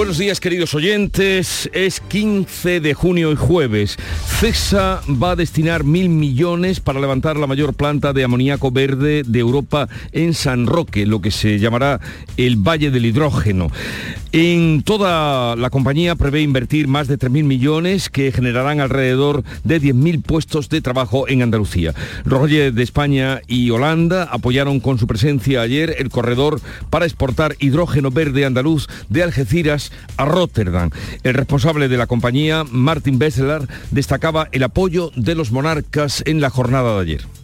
Buenos días queridos oyentes, es 15 de junio y jueves. CESA va a destinar mil millones para levantar la mayor planta de amoníaco verde de Europa en San Roque, lo que se llamará el Valle del Hidrógeno. En toda la compañía prevé invertir más de 3.000 millones que generarán alrededor de 10.000 puestos de trabajo en Andalucía. Roger de España y Holanda apoyaron con su presencia ayer el corredor para exportar hidrógeno verde andaluz de Algeciras a Rotterdam. El responsable de la compañía, Martin Besseler, destacaba el apoyo de los monarcas en la jornada de ayer.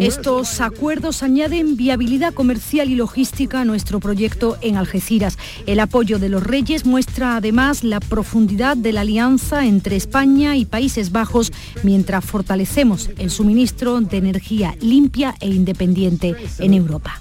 Estos acuerdos añaden viabilidad comercial y logística a nuestro proyecto en Algeciras. El apoyo de los reyes muestra además la profundidad de la alianza entre España y Países Bajos mientras fortalecemos el suministro de energía limpia e independiente en Europa.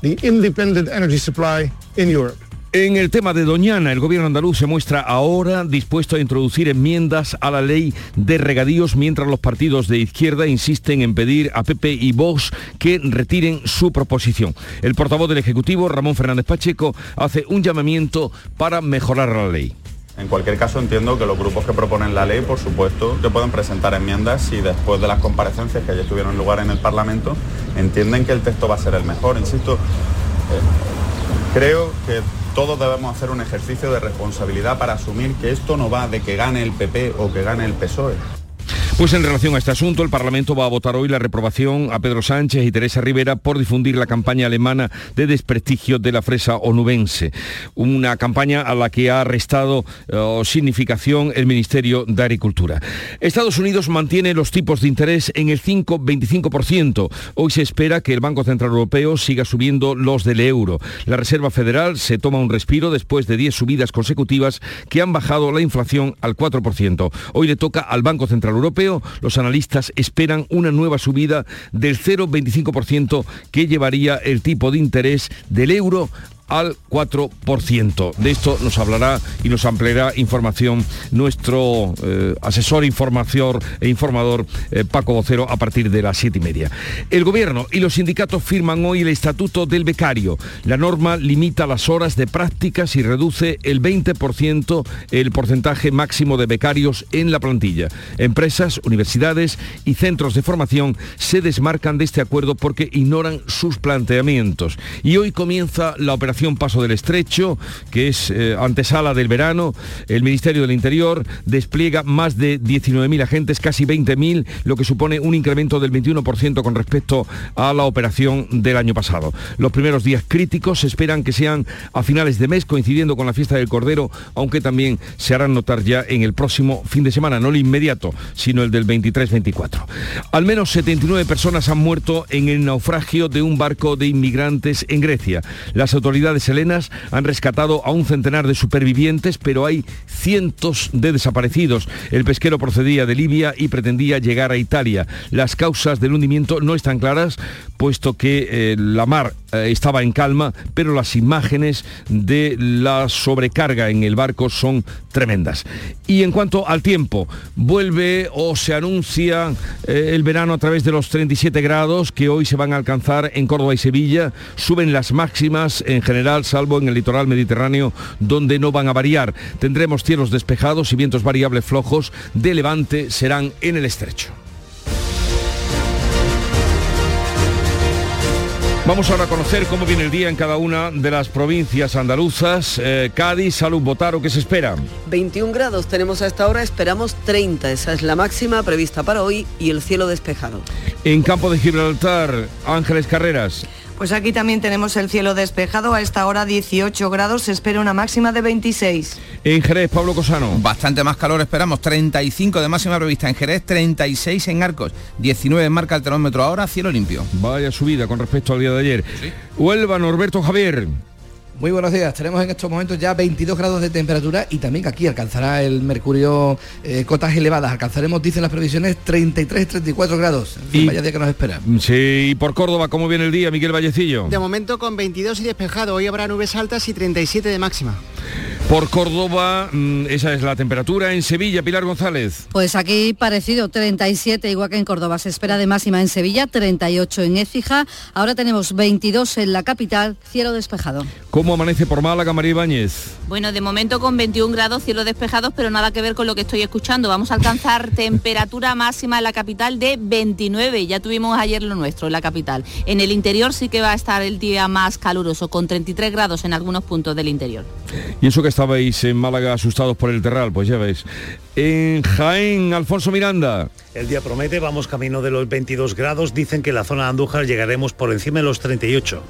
En el tema de Doñana, el gobierno andaluz se muestra ahora dispuesto a introducir enmiendas a la ley de regadíos mientras los partidos de izquierda insisten en pedir a PP y Vox que retiren su proposición. El portavoz del Ejecutivo, Ramón Fernández Pacheco, hace un llamamiento para mejorar la ley. En cualquier caso entiendo que los grupos que proponen la ley, por supuesto, que pueden presentar enmiendas si después de las comparecencias que ya tuvieron lugar en el Parlamento entienden que el texto va a ser el mejor. Insisto, eh, creo que todos debemos hacer un ejercicio de responsabilidad para asumir que esto no va de que gane el PP o que gane el PSOE. Pues en relación a este asunto, el Parlamento va a votar hoy la reprobación a Pedro Sánchez y Teresa Rivera por difundir la campaña alemana de desprestigio de la fresa onubense. Una campaña a la que ha restado eh, significación el Ministerio de Agricultura. Estados Unidos mantiene los tipos de interés en el 5-25%. Hoy se espera que el Banco Central Europeo siga subiendo los del euro. La Reserva Federal se toma un respiro después de 10 subidas consecutivas que han bajado la inflación al 4%. Hoy le toca al Banco Central Europeo los analistas esperan una nueva subida del 0,25% que llevaría el tipo de interés del euro al 4%. De esto nos hablará y nos ampliará información nuestro eh, asesor información e informador eh, Paco Vocero a partir de las siete y media. El gobierno y los sindicatos firman hoy el estatuto del becario. La norma limita las horas de prácticas y reduce el 20% el porcentaje máximo de becarios en la plantilla. Empresas, universidades y centros de formación se desmarcan de este acuerdo porque ignoran sus planteamientos. Y hoy comienza la operación Paso del Estrecho, que es eh, antesala del verano. El Ministerio del Interior despliega más de 19.000 agentes, casi 20.000, lo que supone un incremento del 21% con respecto a la operación del año pasado. Los primeros días críticos se esperan que sean a finales de mes, coincidiendo con la fiesta del Cordero, aunque también se harán notar ya en el próximo fin de semana, no el inmediato, sino el del 23-24. Al menos 79 personas han muerto en el naufragio de un barco de inmigrantes en Grecia. Las autoridades de helenas han rescatado a un centenar de supervivientes, pero hay cientos de desaparecidos. El pesquero procedía de Libia y pretendía llegar a Italia. Las causas del hundimiento no están claras, puesto que eh, la mar eh, estaba en calma, pero las imágenes de la sobrecarga en el barco son tremendas. Y en cuanto al tiempo, vuelve o se anuncia eh, el verano a través de los 37 grados que hoy se van a alcanzar en Córdoba y Sevilla. Suben las máximas en general, salvo en el litoral mediterráneo, donde no van a variar. Tendremos cielos despejados y vientos variables flojos de levante serán en el estrecho. Vamos ahora a conocer cómo viene el día en cada una de las provincias andaluzas. Eh, Cádiz, Salud, Botaro, ¿qué se espera? 21 grados tenemos a esta hora, esperamos 30. Esa es la máxima prevista para hoy y el cielo despejado. En Campo de Gibraltar, Ángeles Carreras. Pues aquí también tenemos el cielo despejado, a esta hora 18 grados, se espera una máxima de 26. En Jerez, Pablo Cosano. Bastante más calor esperamos, 35 de máxima prevista en Jerez, 36 en Arcos, 19 marca el termómetro ahora, cielo limpio. Vaya subida con respecto al día de ayer. Huelva, Norberto Javier. Muy buenos días. Tenemos en estos momentos ya 22 grados de temperatura y también aquí alcanzará el mercurio eh, cotas elevadas. Alcanzaremos, dicen las previsiones, 33, 34 grados. En fin, Y- vaya día que nos espera. Sí, y por Córdoba, ¿cómo viene el día, Miguel Vallecillo? De momento con 22 y despejado. Hoy habrá nubes altas y 37 de máxima. Por Córdoba, mm, esa es la temperatura. En Sevilla, Pilar González. Pues aquí parecido, 37 igual que en Córdoba. Se espera de máxima en Sevilla, 38 en Écija. Ahora tenemos 22 en la capital, cielo despejado. ¿Cómo amanece por Málaga, María Ibáñez? Bueno, de momento con 21 grados, cielos despejados, pero nada que ver con lo que estoy escuchando. Vamos a alcanzar temperatura máxima en la capital de 29. Ya tuvimos ayer lo nuestro en la capital. En el interior sí que va a estar el día más caluroso, con 33 grados en algunos puntos del interior. Y eso que estabais en Málaga asustados por el terral, pues ya ves. En Jaén, Alfonso Miranda. El día promete, vamos camino de los 22 grados. Dicen que en la zona de Andújar llegaremos por encima de los 38.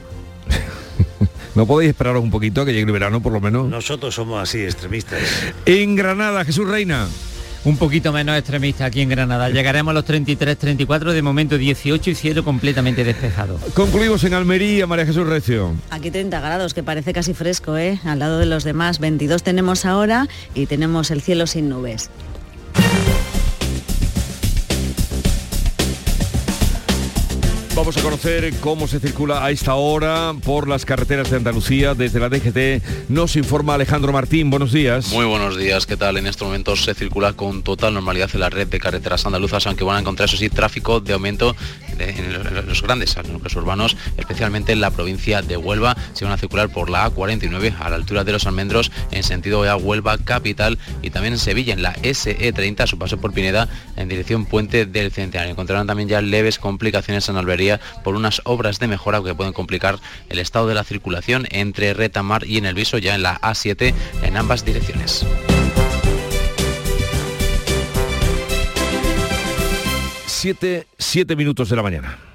¿No podéis esperaros un poquito que llegue el verano, por lo menos? Nosotros somos así, extremistas. En Granada, Jesús Reina. Un poquito menos extremista aquí en Granada. Llegaremos a los 33, 34, de momento 18 y cielo completamente despejado. Concluimos en Almería, María Jesús Recio. Aquí 30 grados, que parece casi fresco, ¿eh? Al lado de los demás, 22 tenemos ahora y tenemos el cielo sin nubes. Vamos a conocer cómo se circula a esta hora por las carreteras de Andalucía. Desde la DGT nos informa Alejandro Martín. Buenos días. Muy buenos días, ¿qué tal? En estos momentos se circula con total normalidad en la red de carreteras andaluzas, aunque van a encontrar, eso sí, tráfico de aumento en los grandes núcleos urbanos, especialmente en la provincia de Huelva. Se van a circular por la A49 a la altura de los almendros en sentido de Huelva capital y también en Sevilla en la SE30 a su paso por Pineda en dirección Puente del Centenario. Encontrarán también ya leves complicaciones en Albería por unas obras de mejora que pueden complicar el estado de la circulación entre Retamar y en el Viso ya en la A7 en ambas direcciones. Siete, siete minutos de la mañana.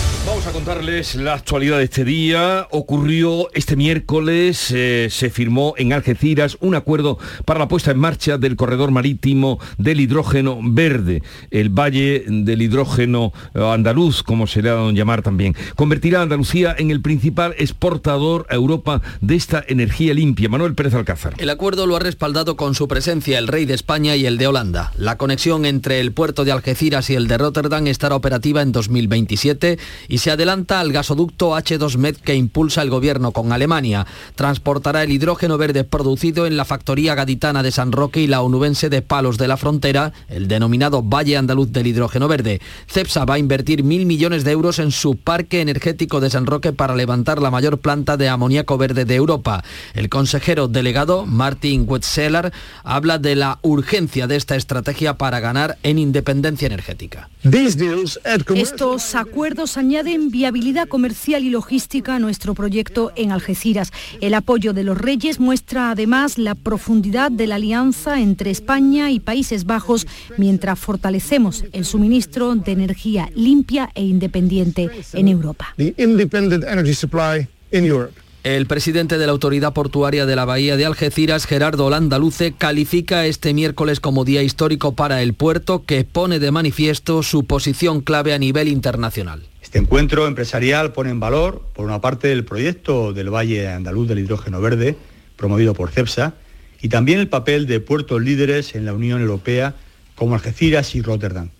Vamos a contarles la actualidad de este día. Ocurrió este miércoles, eh, se firmó en Algeciras un acuerdo para la puesta en marcha del corredor marítimo del hidrógeno verde, el Valle del Hidrógeno eh, Andaluz, como se le ha dado en llamar también. Convertirá a Andalucía en el principal exportador a Europa de esta energía limpia. Manuel Pérez Alcázar. El acuerdo lo ha respaldado con su presencia el rey de España y el de Holanda. La conexión entre el puerto de Algeciras y el de Rotterdam estará operativa en 2027 y se adelanta al gasoducto H2Med que impulsa el gobierno con Alemania. Transportará el hidrógeno verde producido en la factoría gaditana de San Roque y la onubense de Palos de la Frontera, el denominado Valle Andaluz del Hidrógeno Verde. CEPSA va a invertir mil millones de euros en su parque energético de San Roque para levantar la mayor planta de amoníaco verde de Europa. El consejero delegado, Martin Wetzeler, habla de la urgencia de esta estrategia para ganar en independencia energética. Estos acuerdos añaden viabilidad comercial y logística a nuestro proyecto en Algeciras. El apoyo de los Reyes muestra además la profundidad de la alianza entre España y Países Bajos mientras fortalecemos el suministro de energía limpia e independiente en Europa. El presidente de la Autoridad Portuaria de la Bahía de Algeciras, Gerardo Landaluce, califica este miércoles como día histórico para el puerto que pone de manifiesto su posición clave a nivel internacional. Encuentro empresarial pone en valor, por una parte, el proyecto del Valle Andaluz del Hidrógeno Verde, promovido por CEPSA, y también el papel de puertos líderes en la Unión Europea como Algeciras y Rotterdam,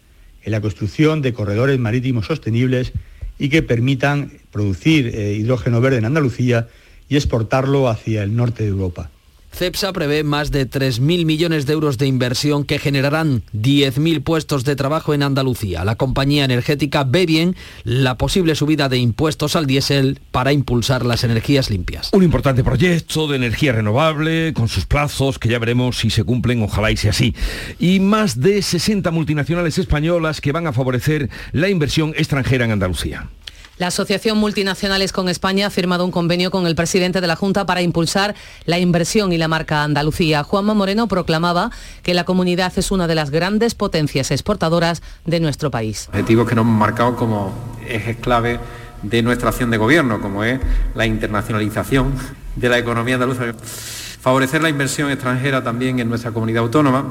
en la construcción de corredores marítimos sostenibles y que permitan producir eh, hidrógeno verde en Andalucía y exportarlo hacia el norte de Europa. CEPSA prevé más de 3.000 millones de euros de inversión que generarán 10.000 puestos de trabajo en Andalucía. La compañía energética ve bien la posible subida de impuestos al diésel para impulsar las energías limpias. Un importante proyecto de energía renovable con sus plazos que ya veremos si se cumplen, ojalá y sea así. Y más de 60 multinacionales españolas que van a favorecer la inversión extranjera en Andalucía. La Asociación Multinacionales con España ha firmado un convenio con el presidente de la Junta para impulsar la inversión y la marca Andalucía. Juanma Moreno proclamaba que la comunidad es una de las grandes potencias exportadoras de nuestro país. Objetivos que nos hemos marcado como ejes clave de nuestra acción de gobierno, como es la internacionalización de la economía andaluza, favorecer la inversión extranjera también en nuestra comunidad autónoma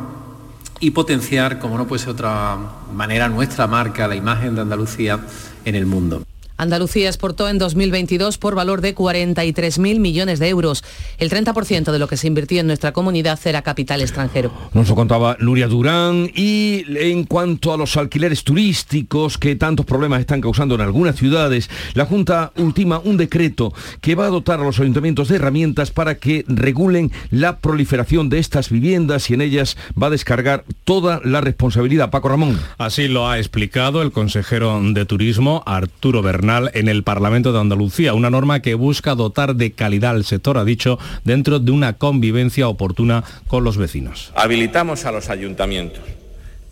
y potenciar, como no puede ser otra manera, nuestra marca, la imagen de Andalucía en el mundo. Andalucía exportó en 2022 por valor de 43.000 millones de euros. El 30% de lo que se invirtió en nuestra comunidad era capital extranjero. Nos lo contaba Nuria Durán y en cuanto a los alquileres turísticos que tantos problemas están causando en algunas ciudades, la Junta ultima un decreto que va a dotar a los ayuntamientos de herramientas para que regulen la proliferación de estas viviendas y en ellas va a descargar toda la responsabilidad. Paco Ramón. Así lo ha explicado el consejero de Turismo, Arturo Bernal en el Parlamento de Andalucía, una norma que busca dotar de calidad al sector, ha dicho, dentro de una convivencia oportuna con los vecinos. Habilitamos a los ayuntamientos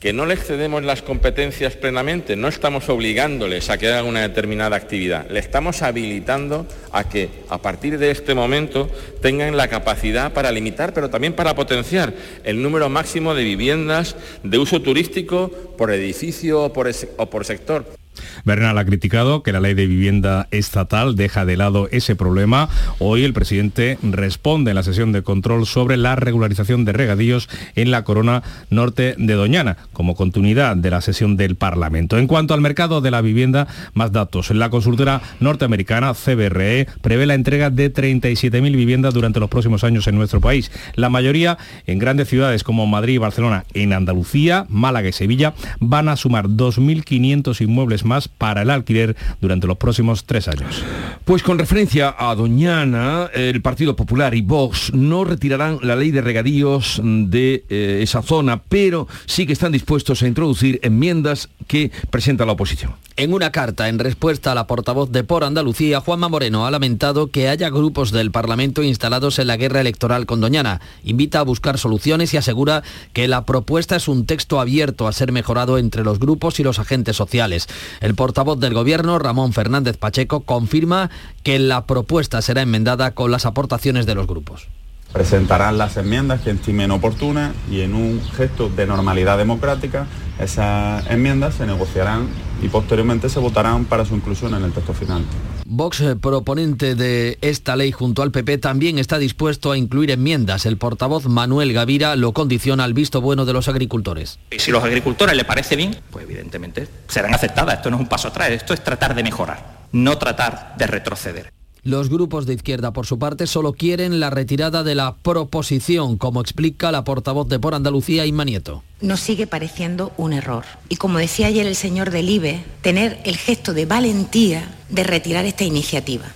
que no les cedemos las competencias plenamente, no estamos obligándoles a que hagan una determinada actividad, le estamos habilitando a que a partir de este momento tengan la capacidad para limitar, pero también para potenciar el número máximo de viviendas de uso turístico por edificio o por, o por sector. Bernal ha criticado que la ley de vivienda estatal deja de lado ese problema. Hoy el presidente responde en la sesión de control sobre la regularización de regadíos en la corona norte de Doñana, como continuidad de la sesión del Parlamento. En cuanto al mercado de la vivienda, más datos. La consultora norteamericana CBRE prevé la entrega de 37.000 viviendas durante los próximos años en nuestro país. La mayoría en grandes ciudades como Madrid y Barcelona. En Andalucía, Málaga y Sevilla van a sumar 2.500 inmuebles más para el alquiler durante los próximos tres años. Pues con referencia a Doñana, el Partido Popular y Vox no retirarán la ley de regadíos de eh, esa zona, pero sí que están dispuestos a introducir enmiendas que presenta la oposición. En una carta en respuesta a la portavoz de Por Andalucía, Juanma Moreno ha lamentado que haya grupos del Parlamento instalados en la guerra electoral con Doñana. Invita a buscar soluciones y asegura que la propuesta es un texto abierto a ser mejorado entre los grupos y los agentes sociales. El portavoz del Gobierno, Ramón Fernández Pacheco, confirma que la propuesta será enmendada con las aportaciones de los grupos. Presentarán las enmiendas que estimen oportunas y en un gesto de normalidad democrática esas enmiendas se negociarán y posteriormente se votarán para su inclusión en el texto final. Vox, eh, proponente de esta ley junto al PP, también está dispuesto a incluir enmiendas. El portavoz Manuel Gavira lo condiciona al visto bueno de los agricultores. Y si a los agricultores les parece bien, pues evidentemente serán aceptadas. Esto no es un paso atrás, esto es tratar de mejorar, no tratar de retroceder. Los grupos de izquierda, por su parte, solo quieren la retirada de la proposición, como explica la portavoz de Por Andalucía, Inma Nieto. Nos sigue pareciendo un error. Y como decía ayer el señor del IBE, tener el gesto de valentía de retirar esta iniciativa.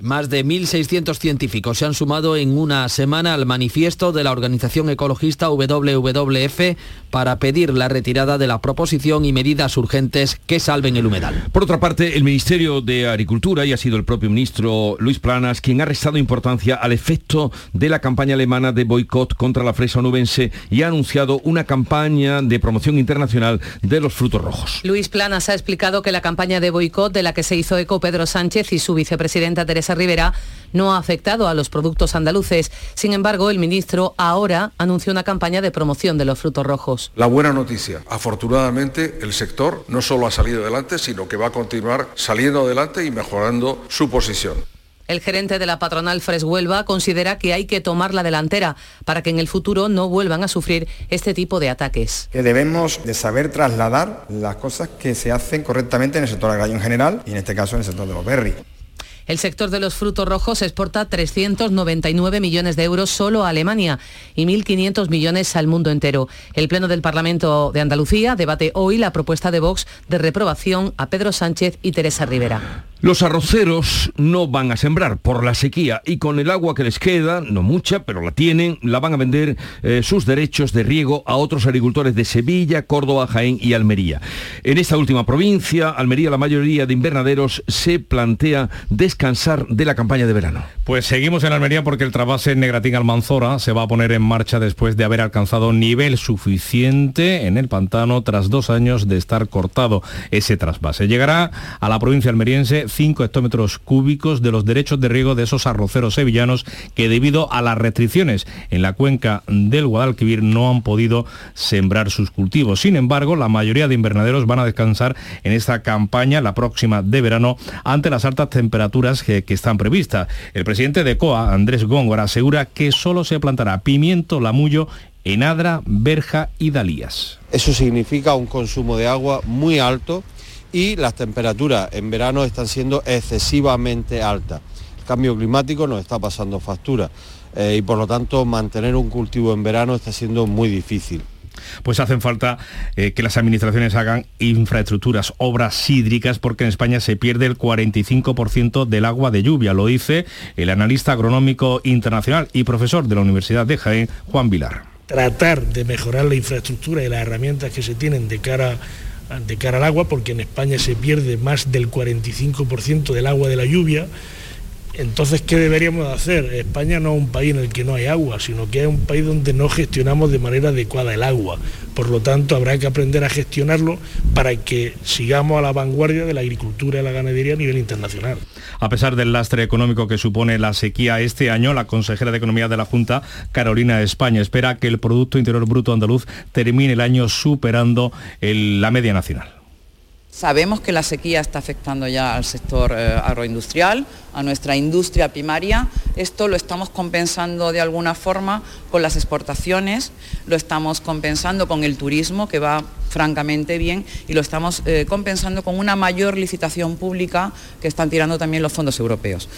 Más de 1.600 científicos se han sumado en una semana al manifiesto de la organización ecologista WWF para pedir la retirada de la proposición y medidas urgentes que salven el humedal. Por otra parte, el Ministerio de Agricultura, y ha sido el propio ministro Luis Planas, quien ha restado importancia al efecto de la campaña alemana de boicot contra la fresa onubense y ha anunciado una campaña de promoción internacional de los frutos rojos. Luis Planas ha explicado que la campaña de boicot de la que se hizo eco Pedro Sánchez y su vicepresidenta Teresa Rivera no ha afectado a los productos andaluces. Sin embargo, el ministro ahora anunció una campaña de promoción de los frutos rojos. La buena noticia, afortunadamente el sector no solo ha salido adelante, sino que va a continuar saliendo adelante y mejorando su posición. El gerente de la patronal Fres Huelva considera que hay que tomar la delantera para que en el futuro no vuelvan a sufrir este tipo de ataques. Que debemos de saber trasladar las cosas que se hacen correctamente en el sector agrario en general y en este caso en el sector de los berries. El sector de los frutos rojos exporta 399 millones de euros solo a Alemania y 1.500 millones al mundo entero. El Pleno del Parlamento de Andalucía debate hoy la propuesta de Vox de reprobación a Pedro Sánchez y Teresa Rivera. Los arroceros no van a sembrar por la sequía y con el agua que les queda, no mucha, pero la tienen, la van a vender eh, sus derechos de riego a otros agricultores de Sevilla, Córdoba, Jaén y Almería. En esta última provincia, Almería, la mayoría de invernaderos se plantea descansar de la campaña de verano. Pues seguimos en Almería porque el trasvase Negratín Almanzora se va a poner en marcha después de haber alcanzado nivel suficiente en el pantano tras dos años de estar cortado ese trasvase. Llegará a la provincia almeriense 5 hectómetros cúbicos de los derechos de riego de esos arroceros sevillanos que debido a las restricciones en la cuenca del Guadalquivir no han podido sembrar sus cultivos. Sin embargo, la mayoría de invernaderos van a descansar en esta campaña, la próxima de verano, ante las altas temperaturas que, que están previstas. El presidente de COA, Andrés Góngora, asegura que solo se plantará pimiento, lamullo en Adra, Berja y Dalías. Eso significa un consumo de agua muy alto y las temperaturas en verano están siendo excesivamente altas. El cambio climático nos está pasando factura eh, y por lo tanto mantener un cultivo en verano está siendo muy difícil pues hacen falta eh, que las administraciones hagan infraestructuras, obras hídricas, porque en España se pierde el 45% del agua de lluvia. Lo dice el analista agronómico internacional y profesor de la Universidad de Jaén, Juan Vilar. Tratar de mejorar la infraestructura y las herramientas que se tienen de cara de cara al agua, porque en España se pierde más del 45% del agua de la lluvia. Entonces, ¿qué deberíamos hacer? España no es un país en el que no hay agua, sino que es un país donde no gestionamos de manera adecuada el agua. Por lo tanto, habrá que aprender a gestionarlo para que sigamos a la vanguardia de la agricultura y la ganadería a nivel internacional. A pesar del lastre económico que supone la sequía este año, la consejera de Economía de la Junta, Carolina España, espera que el Producto Interior Bruto andaluz termine el año superando la media nacional. Sabemos que la sequía está afectando ya al sector eh, agroindustrial, a nuestra industria primaria. Esto lo estamos compensando de alguna forma con las exportaciones, lo estamos compensando con el turismo, que va francamente bien, y lo estamos eh, compensando con una mayor licitación pública que están tirando también los fondos europeos.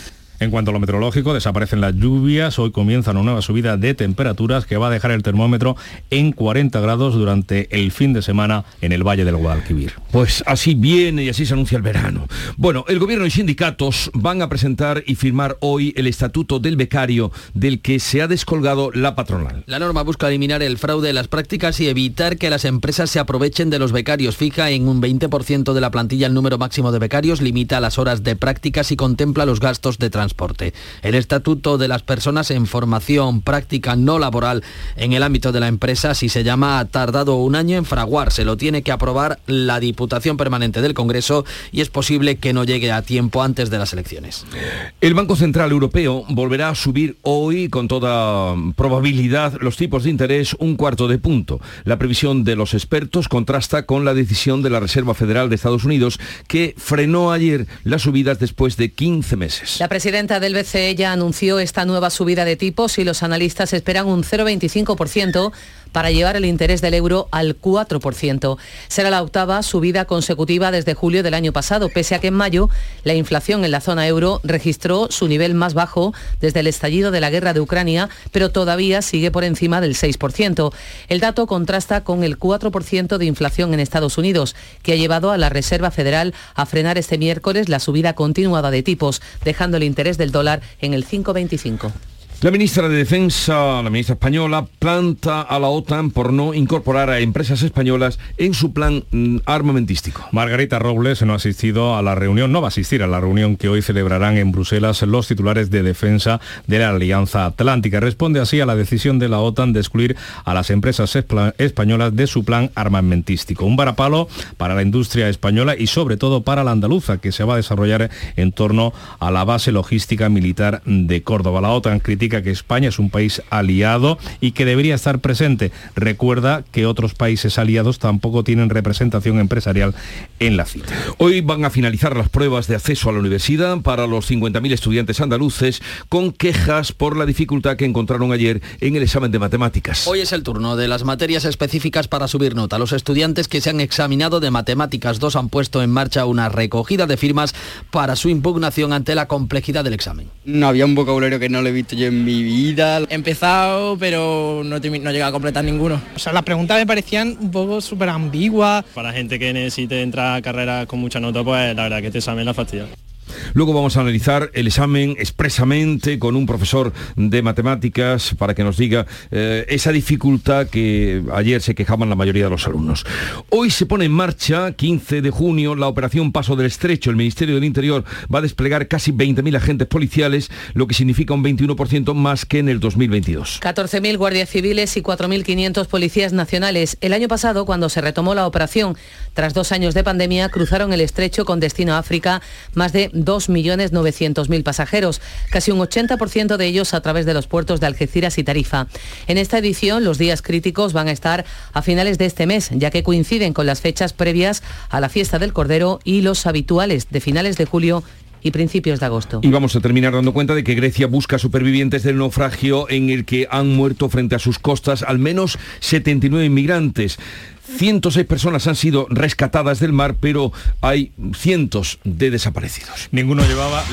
En cuanto a lo meteorológico, desaparecen las lluvias. Hoy comienza una nueva subida de temperaturas que va a dejar el termómetro en 40 grados durante el fin de semana en el Valle del Guadalquivir. Pues así viene y así se anuncia el verano. Bueno, el gobierno y sindicatos van a presentar y firmar hoy el estatuto del becario del que se ha descolgado la patronal. La norma busca eliminar el fraude en las prácticas y evitar que las empresas se aprovechen de los becarios. Fija en un 20% de la plantilla el número máximo de becarios, limita las horas de prácticas y contempla los gastos de transporte el Estatuto de las Personas en Formación Práctica No Laboral en el ámbito de la empresa, si se llama, ha tardado un año en fraguarse. Lo tiene que aprobar la Diputación Permanente del Congreso y es posible que no llegue a tiempo antes de las elecciones. El Banco Central Europeo volverá a subir hoy con toda probabilidad los tipos de interés un cuarto de punto. La previsión de los expertos contrasta con la decisión de la Reserva Federal de Estados Unidos que frenó ayer las subidas después de 15 meses. La presidenta del BCE ya anunció esta nueva subida de tipos y los analistas esperan un 0,25% para llevar el interés del euro al 4%. Será la octava subida consecutiva desde julio del año pasado, pese a que en mayo la inflación en la zona euro registró su nivel más bajo desde el estallido de la guerra de Ucrania, pero todavía sigue por encima del 6%. El dato contrasta con el 4% de inflación en Estados Unidos, que ha llevado a la Reserva Federal a frenar este miércoles la subida continuada de tipos, dejando el interés del dólar en el 5,25. La ministra de Defensa, la ministra española, planta a la OTAN por no incorporar a empresas españolas en su plan mm, armamentístico. Margarita Robles no ha asistido a la reunión, no va a asistir a la reunión que hoy celebrarán en Bruselas los titulares de defensa de la Alianza Atlántica. Responde así a la decisión de la OTAN de excluir a las empresas españolas de su plan armamentístico. Un varapalo para la industria española y sobre todo para la andaluza, que se va a desarrollar en torno a la base logística militar de Córdoba. La OTAN critica que España es un país aliado y que debería estar presente. Recuerda que otros países aliados tampoco tienen representación empresarial en la cita. Hoy van a finalizar las pruebas de acceso a la universidad para los 50.000 estudiantes andaluces con quejas por la dificultad que encontraron ayer en el examen de matemáticas. Hoy es el turno de las materias específicas para subir nota. Los estudiantes que se han examinado de matemáticas 2 han puesto en marcha una recogida de firmas para su impugnación ante la complejidad del examen. No había un vocabulario que no le he visto yo en mi vida. He empezado, pero no, no he a completar ninguno. O sea, las preguntas me parecían un poco súper ambiguas. Para gente que necesite entrar a carrera con mucha nota, pues la verdad que este examen la fastidia. Luego vamos a analizar el examen expresamente con un profesor de matemáticas para que nos diga eh, esa dificultad que ayer se quejaban la mayoría de los alumnos. Hoy se pone en marcha, 15 de junio, la operación Paso del Estrecho. El Ministerio del Interior va a desplegar casi 20.000 agentes policiales, lo que significa un 21% más que en el 2022. 14.000 guardias civiles y 4.500 policías nacionales. El año pasado, cuando se retomó la operación, tras dos años de pandemia, cruzaron el estrecho con destino a África más de 2.900.000 pasajeros, casi un 80% de ellos a través de los puertos de Algeciras y Tarifa. En esta edición, los días críticos van a estar a finales de este mes, ya que coinciden con las fechas previas a la fiesta del Cordero y los habituales de finales de julio y principios de agosto. Y vamos a terminar dando cuenta de que Grecia busca supervivientes del naufragio en el que han muerto frente a sus costas al menos 79 inmigrantes. 106 personas han sido rescatadas del mar, pero hay cientos de desaparecidos. Ninguno llevaba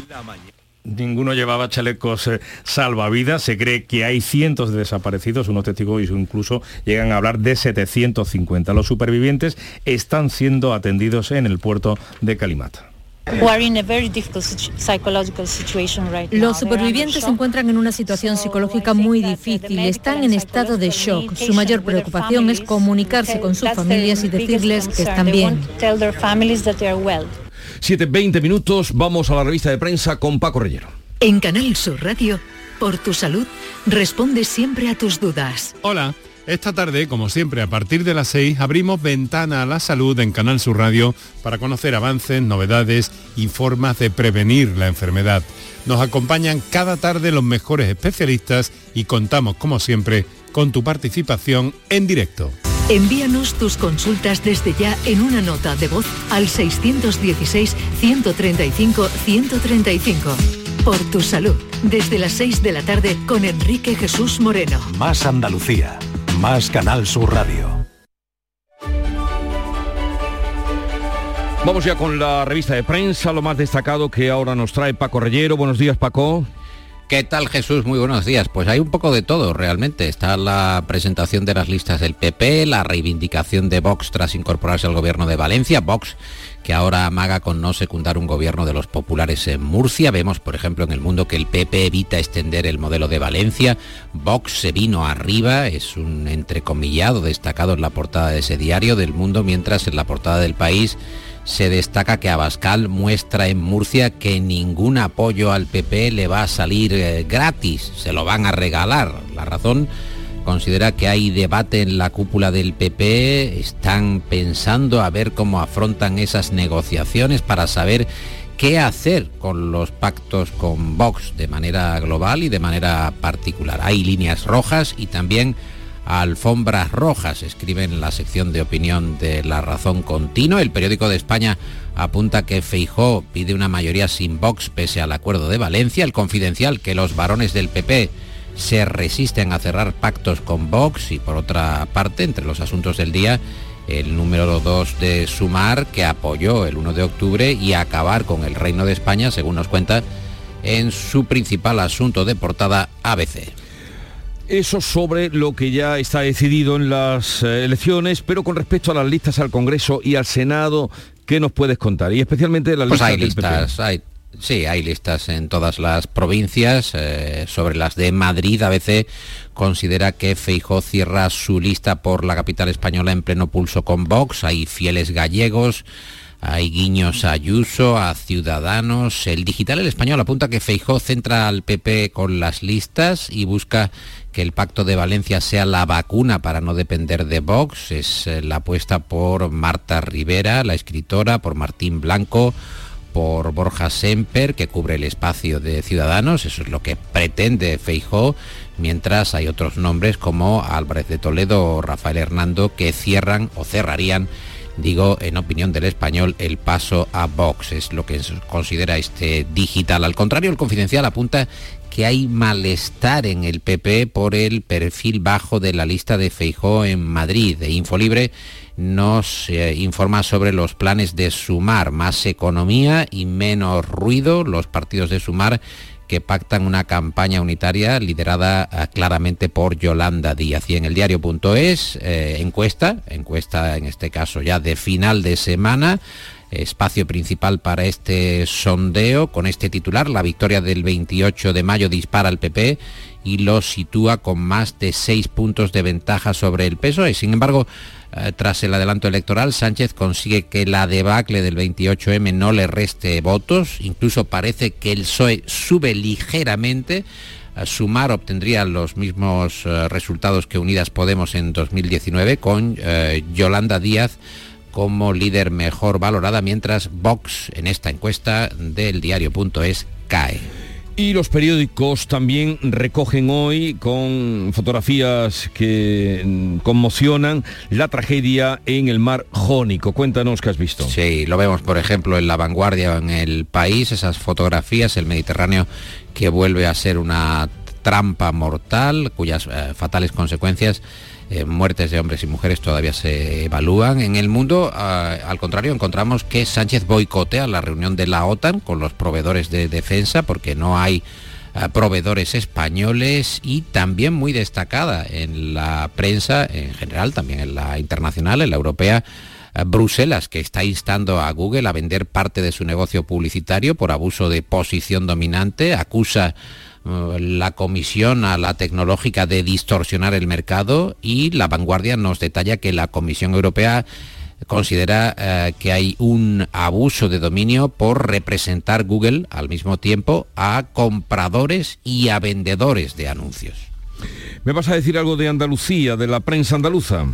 Ninguno llevaba chalecos eh, salvavidas. Se cree que hay cientos de desaparecidos. Unos testigos incluso llegan a hablar de 750. Los supervivientes están siendo atendidos en el puerto de Kalimata. Los supervivientes se encuentran en una situación psicológica muy difícil, están en estado de shock. Su mayor preocupación es comunicarse con sus familias y decirles que están bien. 7.20 minutos, vamos a la revista de prensa con Paco Rellero. En Canal Sur Radio, por tu salud, responde siempre a tus dudas. Hola. Esta tarde, como siempre, a partir de las 6, abrimos Ventana a la Salud en Canal Sur Radio para conocer avances, novedades y formas de prevenir la enfermedad. Nos acompañan cada tarde los mejores especialistas y contamos, como siempre, con tu participación en directo. Envíanos tus consultas desde ya en una nota de voz al 616-135-135. Por tu salud, desde las 6 de la tarde con Enrique Jesús Moreno. Más Andalucía, más Canal Sur Radio. Vamos ya con la revista de prensa, lo más destacado que ahora nos trae Paco Rellero. Buenos días, Paco. ¿Qué tal Jesús? Muy buenos días. Pues hay un poco de todo realmente. Está la presentación de las listas del PP, la reivindicación de Vox tras incorporarse al gobierno de Valencia, Vox que ahora amaga con no secundar un gobierno de los populares en Murcia. Vemos, por ejemplo, en el mundo que el PP evita extender el modelo de Valencia. Vox se vino arriba, es un entrecomillado destacado en la portada de ese diario del mundo, mientras en la portada del país se destaca que Abascal muestra en Murcia que ningún apoyo al PP le va a salir eh, gratis, se lo van a regalar. La razón considera que hay debate en la cúpula del PP, están pensando a ver cómo afrontan esas negociaciones para saber qué hacer con los pactos con Vox de manera global y de manera particular. Hay líneas rojas y también alfombras rojas, escribe en la sección de opinión de La Razón Continua. El periódico de España apunta que Feijó pide una mayoría sin Vox pese al acuerdo de Valencia. El confidencial que los varones del PP se resisten a cerrar pactos con Vox y por otra parte, entre los asuntos del día, el número 2 de Sumar que apoyó el 1 de octubre y acabar con el Reino de España, según nos cuenta en su principal asunto de portada ABC. Eso sobre lo que ya está decidido en las eh, elecciones, pero con respecto a las listas al Congreso y al Senado, ¿qué nos puedes contar? Y especialmente las pues listas hay listas, hay, sí, hay listas en todas las provincias. Eh, sobre las de Madrid, a veces considera que Feijó cierra su lista por la capital española en pleno pulso con Vox. Hay fieles gallegos. Hay guiños a Ayuso, a Ciudadanos. El digital El Español apunta que Feijó centra al PP con las listas y busca que el pacto de Valencia sea la vacuna para no depender de Vox. Es eh, la apuesta por Marta Rivera, la escritora, por Martín Blanco, por Borja Semper, que cubre el espacio de Ciudadanos. Eso es lo que pretende Feijó, mientras hay otros nombres como Álvarez de Toledo o Rafael Hernando que cierran o cerrarían digo, en opinión del español, el paso a Vox, es lo que considera este digital. Al contrario, el confidencial apunta que hay malestar en el PP por el perfil bajo de la lista de Feijó en Madrid. De Infolibre nos informa sobre los planes de Sumar, más economía y menos ruido. Los partidos de Sumar que pactan una campaña unitaria liderada eh, claramente por Yolanda Díaz. Y en el diario.es, eh, encuesta, encuesta en este caso ya de final de semana, espacio principal para este sondeo. Con este titular, la victoria del 28 de mayo dispara al PP y lo sitúa con más de seis puntos de ventaja sobre el PSOE. Sin embargo, tras el adelanto electoral, Sánchez consigue que la debacle del 28M no le reste votos, incluso parece que el PSOE sube ligeramente. A sumar obtendría los mismos eh, resultados que Unidas Podemos en 2019 con eh, Yolanda Díaz como líder mejor valorada, mientras Vox en esta encuesta del diario.es cae. Y los periódicos también recogen hoy con fotografías que mm, conmocionan la tragedia en el mar Jónico. Cuéntanos qué has visto. Sí, lo vemos por ejemplo en La Vanguardia en el país, esas fotografías, el Mediterráneo que vuelve a ser una trampa mortal cuyas eh, fatales consecuencias eh, muertes de hombres y mujeres todavía se evalúan. En el mundo, ah, al contrario, encontramos que Sánchez boicotea la reunión de la OTAN con los proveedores de defensa porque no hay ah, proveedores españoles y también muy destacada en la prensa en general, también en la internacional, en la europea. Ah, Bruselas, que está instando a Google a vender parte de su negocio publicitario por abuso de posición dominante, acusa la Comisión a la Tecnológica de distorsionar el mercado y la vanguardia nos detalla que la Comisión Europea considera eh, que hay un abuso de dominio por representar Google al mismo tiempo a compradores y a vendedores de anuncios. ¿Me vas a decir algo de Andalucía, de la prensa andaluza?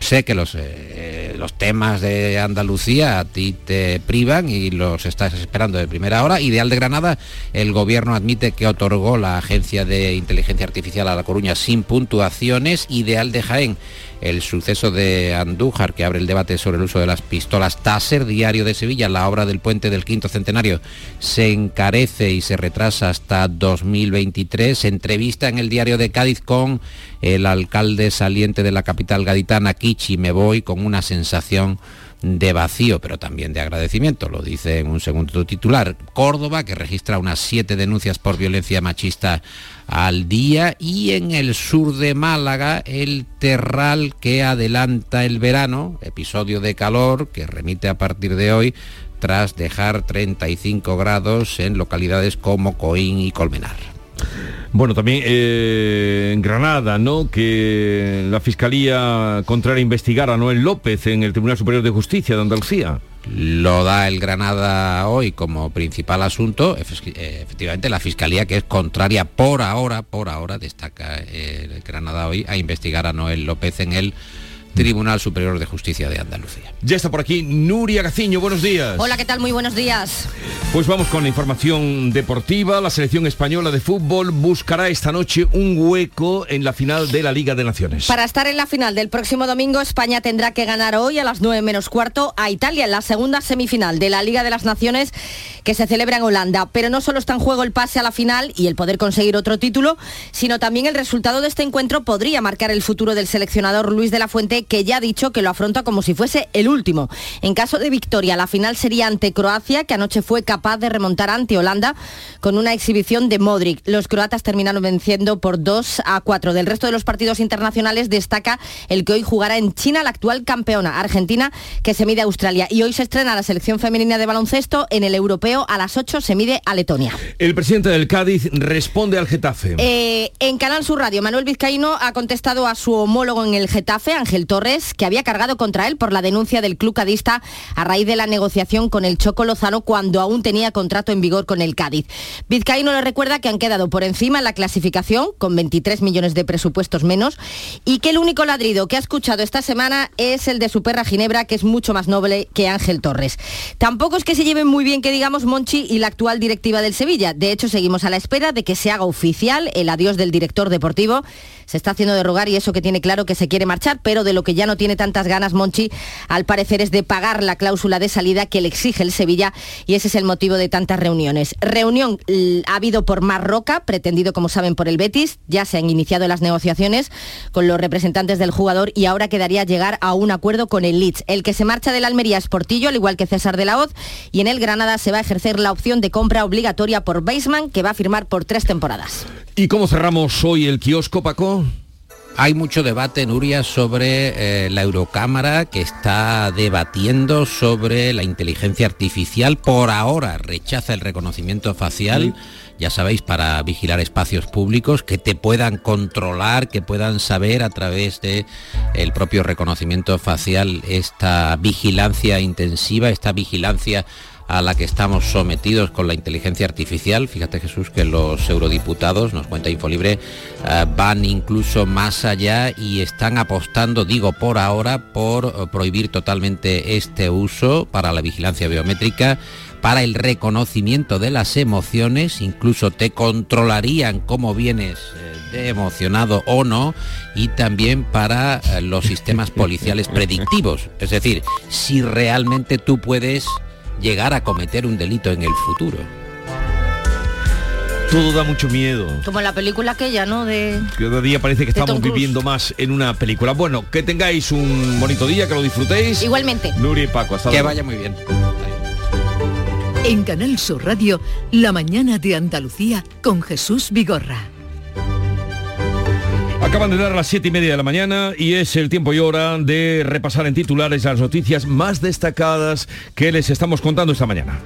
Sé que los, eh, los temas de Andalucía a ti te privan y los estás esperando de primera hora. Ideal de Granada, el gobierno admite que otorgó la Agencia de Inteligencia Artificial a La Coruña sin puntuaciones. Ideal de Jaén, el suceso de Andújar que abre el debate sobre el uso de las pistolas Taser, Diario de Sevilla, la obra del puente del quinto centenario se encarece y se retrasa hasta 2023. Entrevista en el Diario de Cádiz con el alcalde saliente de la capital gaditana, Kichi, me voy con una sensación de vacío, pero también de agradecimiento, lo dice en un segundo titular. Córdoba, que registra unas siete denuncias por violencia machista al día, y en el sur de Málaga, el terral que adelanta el verano, episodio de calor que remite a partir de hoy tras dejar 35 grados en localidades como Coín y Colmenar. Bueno, también eh, en Granada, ¿no? Que la Fiscalía contraria investigara a Noel López en el Tribunal Superior de Justicia de Andalucía. Lo da el Granada hoy como principal asunto. Eh, efectivamente, la Fiscalía, que es contraria por ahora, por ahora, destaca el Granada hoy, a investigar a Noel López en el Tribunal Superior de Justicia de Andalucía. Ya está por aquí Nuria Gaciño, buenos días. Hola, ¿qué tal? Muy buenos días. Pues vamos con la información deportiva. La selección española de fútbol buscará esta noche un hueco en la final de la Liga de Naciones. Para estar en la final del próximo domingo, España tendrá que ganar hoy a las 9 menos cuarto a Italia en la segunda semifinal de la Liga de las Naciones que se celebra en Holanda. Pero no solo está en juego el pase a la final y el poder conseguir otro título, sino también el resultado de este encuentro podría marcar el futuro del seleccionador Luis de la Fuente que ya ha dicho que lo afronta como si fuese el último. En caso de victoria, la final sería ante Croacia, que anoche fue capaz de remontar ante Holanda con una exhibición de Modric. Los croatas terminaron venciendo por 2 a 4. Del resto de los partidos internacionales destaca el que hoy jugará en China la actual campeona, Argentina, que se mide a Australia. Y hoy se estrena la selección femenina de baloncesto en el europeo a las 8 se mide a Letonia. El presidente del Cádiz responde al Getafe. Eh, en Canal Sur Radio, Manuel Vizcaíno ha contestado a su homólogo en el Getafe, Ángel Torres, que había cargado contra él por la denuncia del club cadista a raíz de la negociación con el Choco Lozano cuando aún tenía contrato en vigor con el Cádiz. Vizcaíno le recuerda que han quedado por encima en la clasificación, con 23 millones de presupuestos menos, y que el único ladrido que ha escuchado esta semana es el de su perra Ginebra, que es mucho más noble que Ángel Torres. Tampoco es que se lleven muy bien, que digamos, Monchi y la actual directiva del Sevilla. De hecho, seguimos a la espera de que se haga oficial el adiós del director deportivo. Se está haciendo de rogar y eso que tiene claro que se quiere marchar, pero de lo que ya no tiene tantas ganas Monchi, al parecer es de pagar la cláusula de salida que le exige el Sevilla y ese es el motivo de tantas reuniones. Reunión ha habido por Marroca, pretendido como saben por el Betis, ya se han iniciado las negociaciones con los representantes del jugador y ahora quedaría llegar a un acuerdo con el Leeds. El que se marcha del Almería es Portillo, al igual que César de la Hoz, y en el Granada se va a ejercer la opción de compra obligatoria por Baseman, que va a firmar por tres temporadas. ¿Y cómo cerramos hoy el kiosco, Paco? Hay mucho debate, Nuria, sobre eh, la Eurocámara que está debatiendo sobre la inteligencia artificial. Por ahora rechaza el reconocimiento facial. Ya sabéis, para vigilar espacios públicos que te puedan controlar, que puedan saber a través de el propio reconocimiento facial esta vigilancia intensiva, esta vigilancia a la que estamos sometidos con la inteligencia artificial. Fíjate Jesús que los eurodiputados, nos cuenta Infolibre, eh, van incluso más allá y están apostando, digo por ahora, por eh, prohibir totalmente este uso para la vigilancia biométrica para el reconocimiento de las emociones, incluso te controlarían cómo vienes eh, de emocionado o no, y también para los sistemas policiales predictivos. Es decir, si realmente tú puedes llegar a cometer un delito en el futuro. Todo da mucho miedo. Como la película aquella, ¿no? De... Cada día parece que estamos viviendo más en una película. Bueno, que tengáis un bonito día, que lo disfrutéis. Igualmente. Nuria y Paco, hasta Que luego. vaya muy bien. En Canal Sur Radio, La mañana de Andalucía con Jesús Vigorra. Acaban de dar las siete y media de la mañana y es el tiempo y hora de repasar en titulares las noticias más destacadas que les estamos contando esta mañana.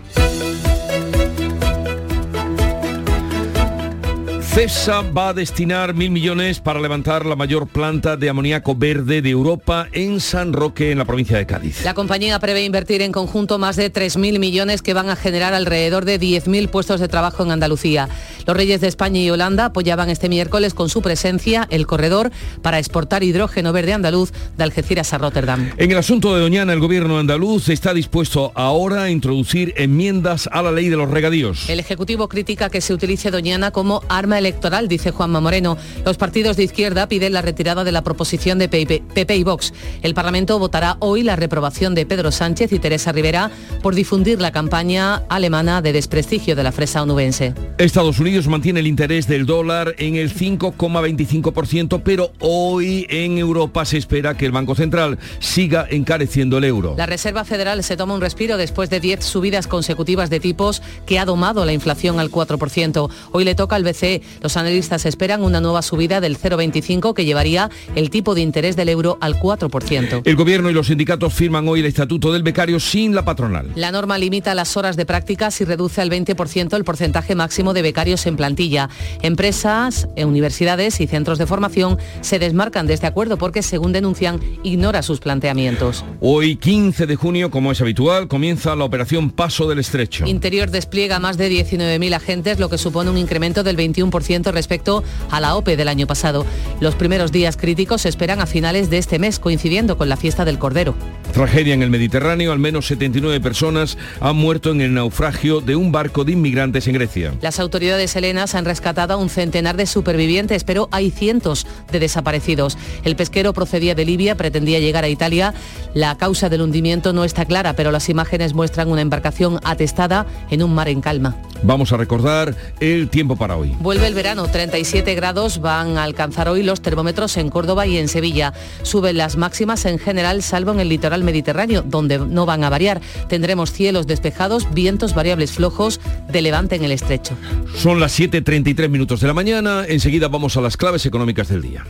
CESA va a destinar mil millones para levantar la mayor planta de amoníaco verde de Europa en San Roque, en la provincia de Cádiz. La compañía prevé invertir en conjunto más de 3.000 millones que van a generar alrededor de 10.000 puestos de trabajo en Andalucía. Los reyes de España y Holanda apoyaban este miércoles con su presencia el corredor para exportar hidrógeno verde andaluz de Algeciras a Rotterdam. En el asunto de Doñana, el gobierno andaluz está dispuesto ahora a introducir enmiendas a la ley de los regadíos. El Ejecutivo critica que se utilice Doñana como arma electoral, dice Juanma Moreno. Los partidos de izquierda piden la retirada de la proposición de PP, y Vox. El Parlamento votará hoy la reprobación de Pedro Sánchez y Teresa Rivera por difundir la campaña alemana de desprestigio de la fresa onubense. Estados Unidos mantiene el interés del dólar en el 5,25%, pero hoy en Europa se espera que el Banco Central siga encareciendo el euro. La Reserva Federal se toma un respiro después de 10 subidas consecutivas de tipos que ha domado la inflación al 4%. Hoy le toca al BCE. Los analistas esperan una nueva subida del 0,25 que llevaría el tipo de interés del euro al 4%. El gobierno y los sindicatos firman hoy el estatuto del becario sin la patronal. La norma limita las horas de prácticas y reduce al 20% el porcentaje máximo de becarios en plantilla. Empresas, eh, universidades y centros de formación se desmarcan de este acuerdo porque, según denuncian, ignora sus planteamientos. Hoy, 15 de junio, como es habitual, comienza la operación Paso del Estrecho. Interior despliega más de 19.000 agentes, lo que supone un incremento del 21% respecto a la OPE del año pasado. Los primeros días críticos se esperan a finales de este mes, coincidiendo con la fiesta del Cordero. Tragedia en el Mediterráneo, al menos 79 personas han muerto en el naufragio de un barco de inmigrantes en Grecia. Las autoridades helenas han rescatado a un centenar de supervivientes, pero hay cientos de desaparecidos. El pesquero procedía de Libia, pretendía llegar a Italia. La causa del hundimiento no está clara, pero las imágenes muestran una embarcación atestada en un mar en calma. Vamos a recordar el tiempo para hoy. Vuelve el verano, 37 grados van a alcanzar hoy los termómetros en Córdoba y en Sevilla. Suben las máximas en general, salvo en el litoral mediterráneo, donde no van a variar. Tendremos cielos despejados, vientos variables flojos de levante en el estrecho. Son las 7.33 minutos de la mañana, enseguida vamos a las claves económicas del día.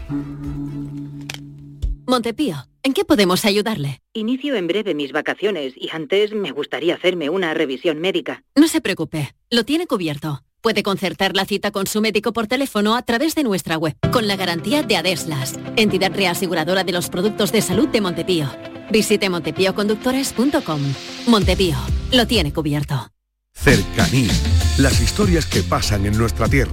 Montepío, ¿en qué podemos ayudarle? Inicio en breve mis vacaciones y antes me gustaría hacerme una revisión médica. No se preocupe, lo tiene cubierto. Puede concertar la cita con su médico por teléfono a través de nuestra web, con la garantía de Adeslas, entidad reaseguradora de los productos de salud de Montepío. Visite montepíoconductores.com. Montepío, lo tiene cubierto. Cercanía. Las historias que pasan en nuestra tierra.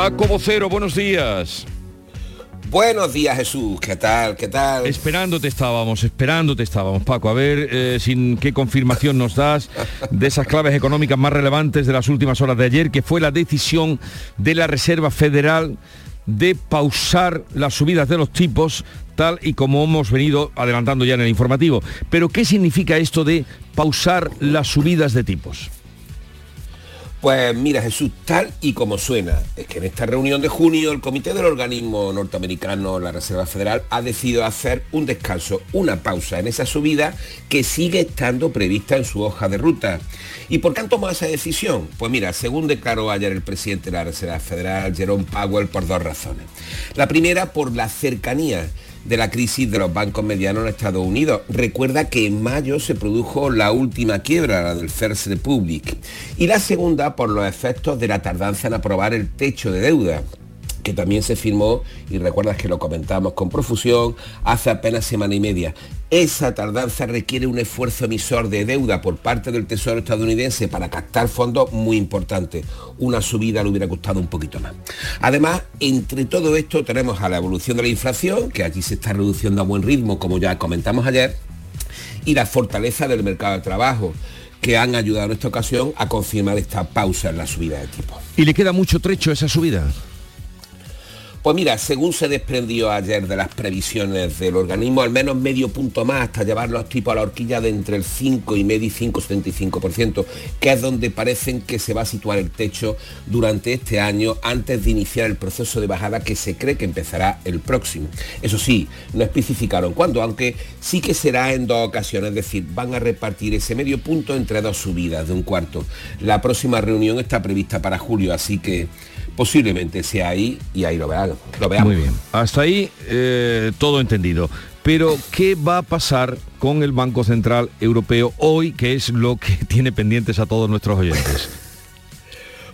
Paco Vocero, buenos días. Buenos días Jesús, ¿qué tal? ¿Qué tal? Esperándote estábamos, esperándote estábamos, Paco. A ver eh, sin qué confirmación nos das de esas claves económicas más relevantes de las últimas horas de ayer, que fue la decisión de la Reserva Federal de pausar las subidas de los tipos tal y como hemos venido adelantando ya en el informativo. Pero ¿qué significa esto de pausar las subidas de tipos? Pues mira Jesús, tal y como suena, es que en esta reunión de junio el comité del organismo norteamericano, la Reserva Federal, ha decidido hacer un descanso, una pausa en esa subida que sigue estando prevista en su hoja de ruta. ¿Y por qué han tomado esa decisión? Pues mira, según declaró ayer el presidente de la Reserva Federal, Jerome Powell, por dos razones. La primera, por la cercanía de la crisis de los bancos medianos en Estados Unidos. Recuerda que en mayo se produjo la última quiebra, la del First Republic. Y la segunda por los efectos de la tardanza en aprobar el techo de deuda que también se firmó, y recuerdas que lo comentamos con profusión, hace apenas semana y media. Esa tardanza requiere un esfuerzo emisor de deuda por parte del Tesoro estadounidense para captar fondos muy importante. Una subida le hubiera costado un poquito más. Además, entre todo esto tenemos a la evolución de la inflación, que allí se está reduciendo a buen ritmo, como ya comentamos ayer, y la fortaleza del mercado de trabajo que han ayudado en esta ocasión a confirmar esta pausa en la subida de tipo. ¿Y le queda mucho trecho esa subida? Pues mira, según se desprendió ayer de las previsiones del organismo, al menos medio punto más hasta llevar los tipos a la horquilla de entre el 5,5 y 5,75%, que es donde parecen que se va a situar el techo durante este año antes de iniciar el proceso de bajada que se cree que empezará el próximo. Eso sí, no especificaron cuándo, aunque sí que será en dos ocasiones, es decir, van a repartir ese medio punto entre dos subidas de un cuarto. La próxima reunión está prevista para julio, así que posiblemente sea ahí y ahí lo, veamos. Muy bien. Hasta ahí eh, todo entendido. Pero, ¿qué va a pasar con el Banco Central Europeo hoy, que es lo que tiene pendientes a todos nuestros oyentes?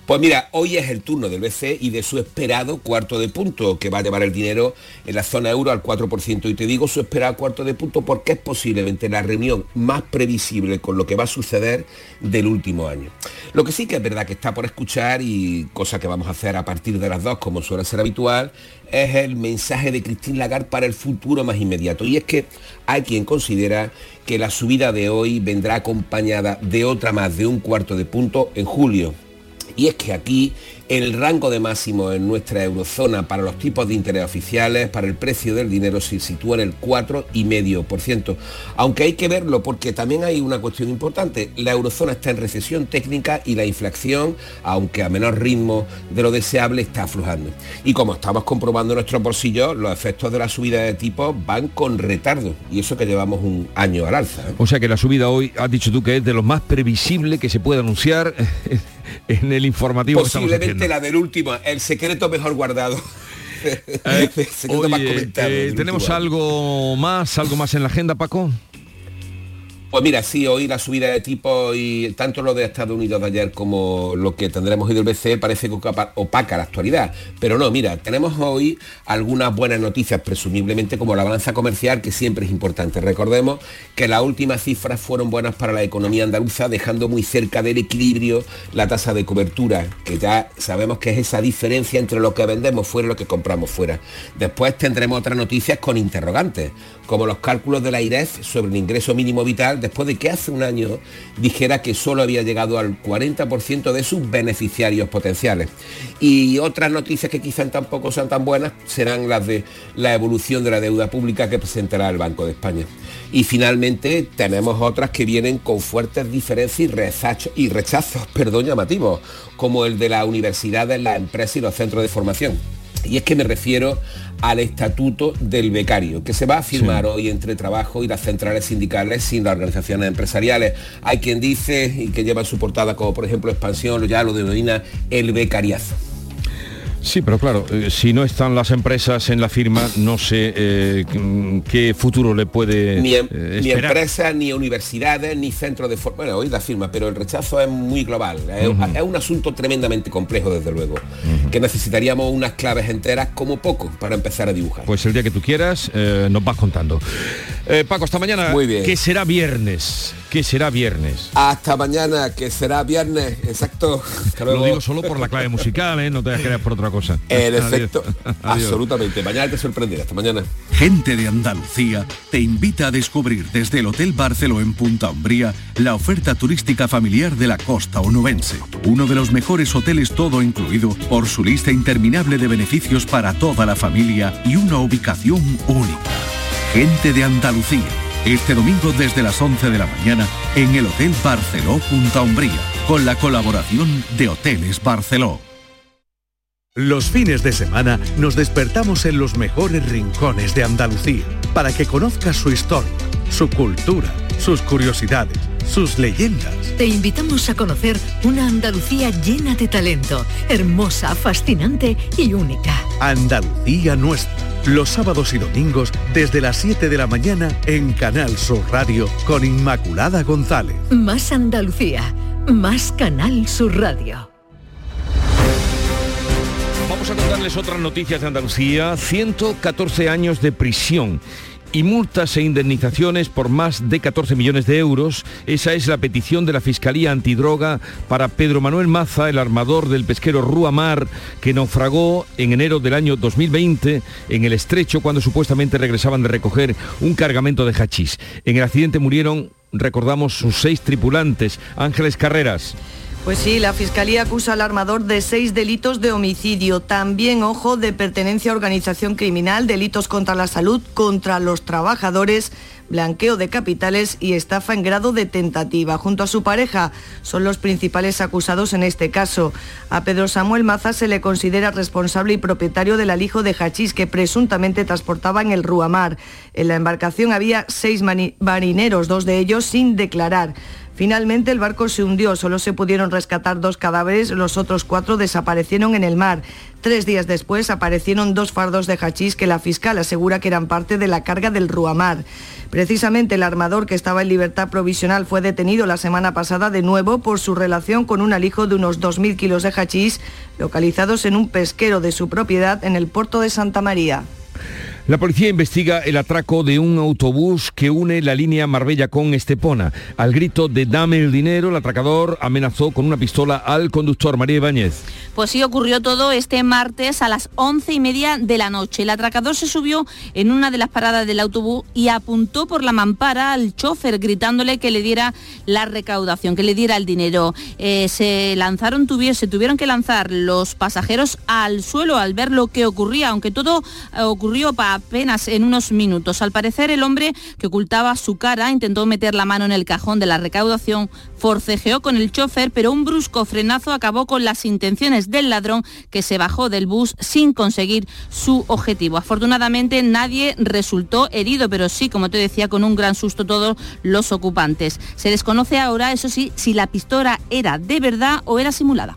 Pues mira, hoy es el turno del BCE y de su esperado cuarto de punto, que va a llevar el dinero en la zona euro al 4%. Y te digo su esperado cuarto de punto porque es posiblemente la reunión más previsible con lo que va a suceder del último año. Lo que sí que es verdad que está por escuchar y cosa que vamos a hacer a partir de las dos, como suele ser habitual, es el mensaje de Christine Lagarde para el futuro más inmediato. Y es que hay quien considera que la subida de hoy vendrá acompañada de otra más de un cuarto de punto en julio y es que aquí el rango de máximo en nuestra eurozona para los tipos de interés oficiales, para el precio del dinero, se sitúa en el 4,5%. Aunque hay que verlo porque también hay una cuestión importante. La eurozona está en recesión técnica y la inflación, aunque a menor ritmo de lo deseable, está aflojando. Y como estamos comprobando en nuestros los efectos de la subida de tipos van con retardo. Y eso que llevamos un año al alza. ¿eh? O sea que la subida hoy, has dicho tú que es de lo más previsible que se puede anunciar en el informativo. Posiblemente la del último, el secreto mejor guardado. Eh, eh, ¿Tenemos algo más, algo más en la agenda, Paco? Pues mira, sí, hoy la subida de tipo y tanto lo de Estados Unidos de ayer como lo que tendremos hoy del BCE parece opaca la actualidad. Pero no, mira, tenemos hoy algunas buenas noticias, presumiblemente como la balanza comercial, que siempre es importante. Recordemos que las últimas cifras fueron buenas para la economía andaluza, dejando muy cerca del equilibrio la tasa de cobertura, que ya sabemos que es esa diferencia entre lo que vendemos fuera y lo que compramos fuera. Después tendremos otras noticias con interrogantes, como los cálculos de la IREF sobre el ingreso mínimo vital después de que hace un año dijera que solo había llegado al 40% de sus beneficiarios potenciales. Y otras noticias que quizás tampoco sean tan buenas serán las de la evolución de la deuda pública que presentará el Banco de España. Y finalmente tenemos otras que vienen con fuertes diferencias y, y rechazos perdón, llamativos, como el de las universidades, las empresas y los centros de formación. Y es que me refiero al estatuto del becario, que se va a firmar hoy entre trabajo y las centrales sindicales sin las organizaciones empresariales. Hay quien dice y que lleva su portada como por ejemplo Expansión, ya lo denomina el becariazo. Sí, pero claro, eh, si no están las empresas en la firma, no sé eh, qué futuro le puede ni, em, eh, ni empresas, ni universidades, ni centros de formación. Bueno, hoy la firma, pero el rechazo es muy global. es, un asunto tremendamente complejo, desde luego, que necesitaríamos unas claves enteras como poco para empezar a dibujar. Pues el día que tú quieras nos vas contando. Paco, hasta mañana. Muy bien. Que será viernes. Que será viernes. Hasta mañana, que será viernes, exacto. Lo digo solo por la clave musical, ¿eh? No te creer por otra cosa. En efecto, absolutamente. Mañana te sorprenderá. Hasta mañana. Gente de Andalucía te invita a descubrir desde el Hotel Barceló en Punta Umbría la oferta turística familiar de la costa onubense. Uno de los mejores hoteles todo incluido por su lista interminable de beneficios para toda la familia y una ubicación única. Gente de Andalucía. Este domingo desde las 11 de la mañana en el Hotel Barceló Punta Umbría con la colaboración de Hoteles Barceló. Los fines de semana nos despertamos en los mejores rincones de Andalucía para que conozcas su historia, su cultura, sus curiosidades, sus leyendas. Te invitamos a conocer una Andalucía llena de talento, hermosa, fascinante y única. Andalucía nuestra. Los sábados y domingos desde las 7 de la mañana en Canal Sur Radio con Inmaculada González. Más Andalucía, más Canal Sur Radio. Vamos a contarles otras noticias de Andalucía. 114 años de prisión y multas e indemnizaciones por más de 14 millones de euros. Esa es la petición de la Fiscalía Antidroga para Pedro Manuel Maza, el armador del pesquero Rúa Mar, que naufragó en enero del año 2020 en el estrecho cuando supuestamente regresaban de recoger un cargamento de hachís. En el accidente murieron, recordamos, sus seis tripulantes. Ángeles Carreras. Pues sí, la Fiscalía acusa al armador de seis delitos de homicidio, también, ojo, de pertenencia a organización criminal, delitos contra la salud, contra los trabajadores, blanqueo de capitales y estafa en grado de tentativa. Junto a su pareja son los principales acusados en este caso. A Pedro Samuel Maza se le considera responsable y propietario del alijo de hachís que presuntamente transportaba en el Ruamar. En la embarcación había seis marineros, dos de ellos sin declarar. Finalmente el barco se hundió, solo se pudieron rescatar dos cadáveres, los otros cuatro desaparecieron en el mar. Tres días después aparecieron dos fardos de hachís que la fiscal asegura que eran parte de la carga del Ruamar. Precisamente el armador que estaba en libertad provisional fue detenido la semana pasada de nuevo por su relación con un alijo de unos 2.000 kilos de hachís localizados en un pesquero de su propiedad en el puerto de Santa María. La policía investiga el atraco de un autobús que une la línea Marbella con Estepona. Al grito de dame el dinero, el atracador amenazó con una pistola al conductor María Ibáñez. Pues sí, ocurrió todo este martes a las once y media de la noche. El atracador se subió en una de las paradas del autobús y apuntó por la mampara al chofer gritándole que le diera la recaudación, que le diera el dinero. Eh, se lanzaron, se tuvieron que lanzar los pasajeros al suelo al ver lo que ocurría, aunque todo eh, ocurrió pa- apenas en unos minutos. Al parecer el hombre que ocultaba su cara intentó meter la mano en el cajón de la recaudación, forcejeó con el chofer, pero un brusco frenazo acabó con las intenciones del ladrón que se bajó del bus sin conseguir su objetivo. Afortunadamente nadie resultó herido, pero sí, como te decía, con un gran susto todos los ocupantes. Se desconoce ahora, eso sí, si la pistola era de verdad o era simulada.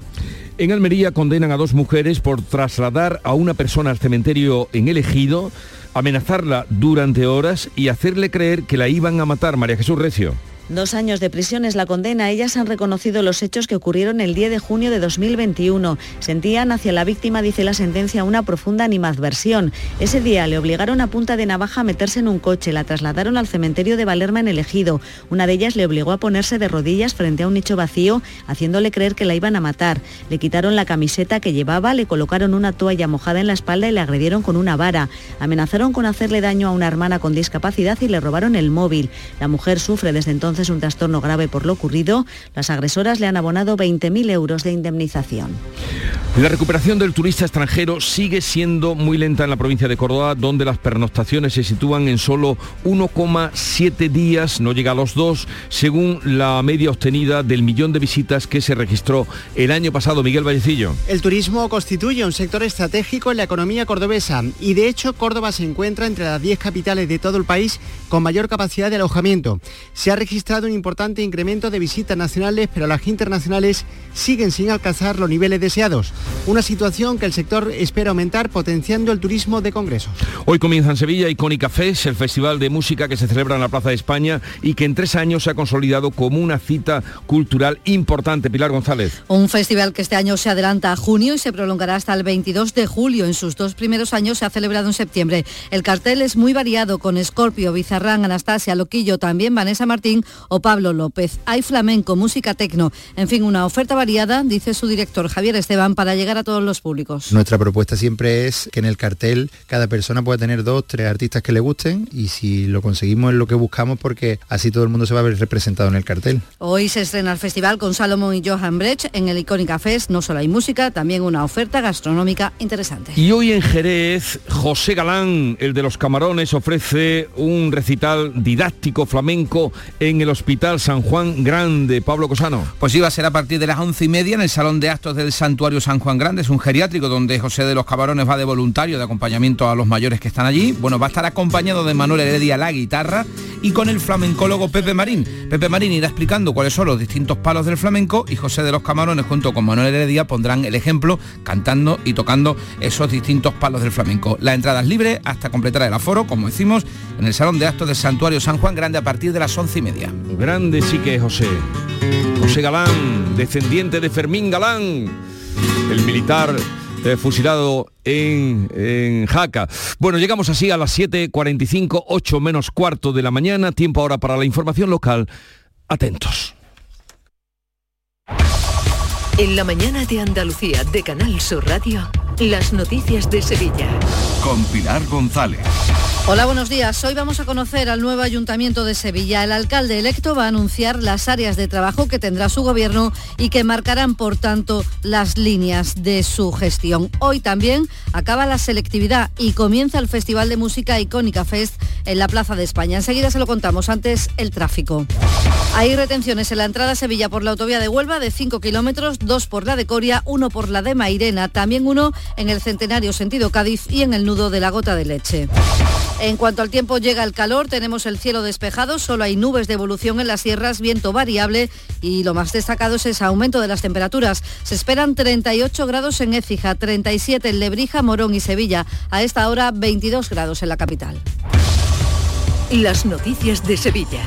En Almería condenan a dos mujeres por trasladar a una persona al cementerio en el Ejido, amenazarla durante horas y hacerle creer que la iban a matar. María Jesús Recio. Dos años de prisión es la condena. Ellas han reconocido los hechos que ocurrieron el 10 de junio de 2021. Sentían hacia la víctima, dice la sentencia, una profunda animadversión. Ese día le obligaron a punta de navaja a meterse en un coche, la trasladaron al cementerio de Valerma en el Ejido. Una de ellas le obligó a ponerse de rodillas frente a un nicho vacío, haciéndole creer que la iban a matar. Le quitaron la camiseta que llevaba, le colocaron una toalla mojada en la espalda y le agredieron con una vara. Amenazaron con hacerle daño a una hermana con discapacidad y le robaron el móvil. La mujer sufre desde entonces un trastorno grave por lo ocurrido. Las agresoras le han abonado 20.000 euros de indemnización. La recuperación del turista extranjero sigue siendo muy lenta en la provincia de Córdoba, donde las pernoctaciones se sitúan en solo 1,7 días, no llega a los dos, según la media obtenida del millón de visitas que se registró el año pasado. Miguel Vallecillo. El turismo constituye un sector estratégico en la economía cordobesa y de hecho Córdoba se encuentra entre las 10 capitales de todo el país con mayor capacidad de alojamiento. Se ha registrado registrado un importante incremento de visitas nacionales, pero las internacionales siguen sin alcanzar los niveles deseados. Una situación que el sector espera aumentar potenciando el turismo de congresos. Hoy comienza en Sevilla Icónica Fest, el festival de música que se celebra en la Plaza de España y que en tres años se ha consolidado como una cita cultural importante. Pilar González. Un festival que este año se adelanta a junio y se prolongará hasta el 22 de julio. En sus dos primeros años se ha celebrado en septiembre. El cartel es muy variado con Escorpio, Bizarrán, Anastasia, Loquillo, también Vanessa Martín o Pablo López. Hay flamenco, música tecno, en fin, una oferta variada, dice su director Javier Esteban, para llegar a todos los públicos. Nuestra propuesta siempre es que en el cartel cada persona pueda tener dos, tres artistas que le gusten y si lo conseguimos es lo que buscamos porque así todo el mundo se va a ver representado en el cartel. Hoy se estrena el festival con Salomón y Johan Brecht en el Icónica Fest. No solo hay música, también una oferta gastronómica interesante. Y hoy en Jerez, José Galán, el de los camarones, ofrece un recital didáctico flamenco en el Hospital San Juan Grande. Pablo Cosano. Pues iba a ser a partir de las once y media en el Salón de Actos del Santuario San Juan Grande. Es un geriátrico donde José de los Camarones va de voluntario de acompañamiento a los mayores que están allí. Bueno, va a estar acompañado de Manuel Heredia la guitarra y con el flamencólogo Pepe Marín. Pepe Marín irá explicando cuáles son los distintos palos del flamenco y José de los Camarones junto con Manuel Heredia pondrán el ejemplo cantando y tocando esos distintos palos del flamenco. La entrada es libre hasta completar el aforo, como decimos, en el Salón de Actos del Santuario San Juan Grande a partir de las once y media. Grande sí que es José. José Galán, descendiente de Fermín Galán, el militar eh, fusilado en, en, Jaca. Bueno, llegamos así a las 7.45, 8 menos cuarto de la mañana, tiempo ahora para la información local. Atentos. En la mañana de Andalucía de Canal Sur Radio, las noticias de Sevilla. Con Pilar González. Hola, buenos días. Hoy vamos a conocer al nuevo Ayuntamiento de Sevilla. El alcalde electo va a anunciar las áreas de trabajo que tendrá su gobierno y que marcarán, por tanto, las líneas de su gestión. Hoy también acaba la selectividad y comienza el Festival de Música Icónica Fest en la Plaza de España. Enseguida se lo contamos. Antes, el tráfico. Hay retenciones en la entrada a Sevilla por la autovía de Huelva de 5 kilómetros, dos por la de Coria, uno por la de Mairena, también uno en el Centenario sentido Cádiz y en el nudo de la Gota de Leche. En cuanto al tiempo llega el calor, tenemos el cielo despejado, solo hay nubes de evolución en las sierras, viento variable y lo más destacado es ese aumento de las temperaturas. Se esperan 38 grados en Écija, 37 en Lebrija, Morón y Sevilla. A esta hora 22 grados en la capital. Las noticias de Sevilla.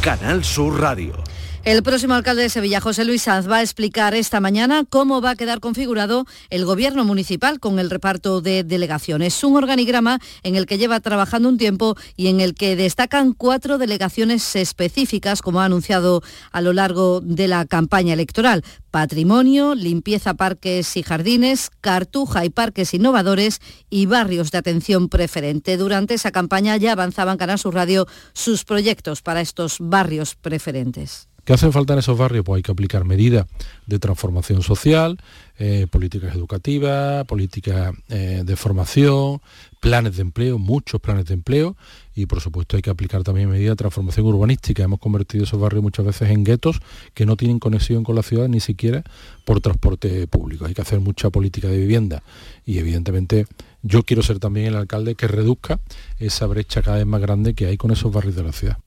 Canal Sur Radio. El próximo alcalde de Sevilla, José Luis Sanz, va a explicar esta mañana cómo va a quedar configurado el gobierno municipal con el reparto de delegaciones. Un organigrama en el que lleva trabajando un tiempo y en el que destacan cuatro delegaciones específicas, como ha anunciado a lo largo de la campaña electoral. Patrimonio, limpieza, parques y jardines, cartuja y parques innovadores y barrios de atención preferente. Durante esa campaña ya avanzaban Canal Sur Radio sus proyectos para estos barrios preferentes. ¿Qué hacen falta en esos barrios? Pues hay que aplicar medidas de transformación social, eh, políticas educativas, políticas eh, de formación, planes de empleo, muchos planes de empleo y por supuesto hay que aplicar también medidas de transformación urbanística. Hemos convertido esos barrios muchas veces en guetos que no tienen conexión con la ciudad ni siquiera por transporte público. Hay que hacer mucha política de vivienda y evidentemente yo quiero ser también el alcalde que reduzca esa brecha cada vez más grande que hay con esos barrios de la ciudad.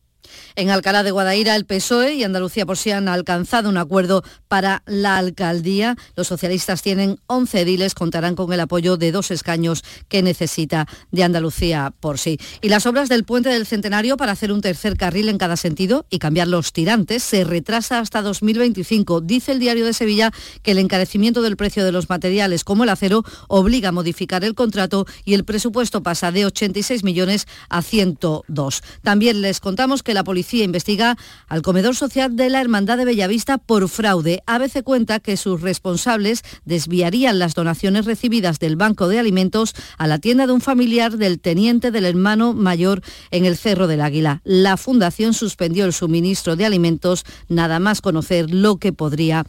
En Alcalá de Guadaira, el PSOE y Andalucía por sí han alcanzado un acuerdo para la alcaldía. Los socialistas tienen 11 ediles, contarán con el apoyo de dos escaños que necesita de Andalucía por sí. Y las obras del puente del Centenario para hacer un tercer carril en cada sentido y cambiar los tirantes se retrasa hasta 2025. Dice el diario de Sevilla que el encarecimiento del precio de los materiales como el acero obliga a modificar el contrato y el presupuesto pasa de 86 millones a 102. También les contamos que la policía investiga al comedor social de la Hermandad de Bellavista por fraude. ABC cuenta que sus responsables desviarían las donaciones recibidas del Banco de Alimentos a la tienda de un familiar del teniente del hermano mayor en el Cerro del Águila. La fundación suspendió el suministro de alimentos nada más conocer lo que podría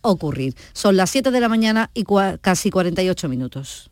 ocurrir. Son las 7 de la mañana y casi 48 minutos.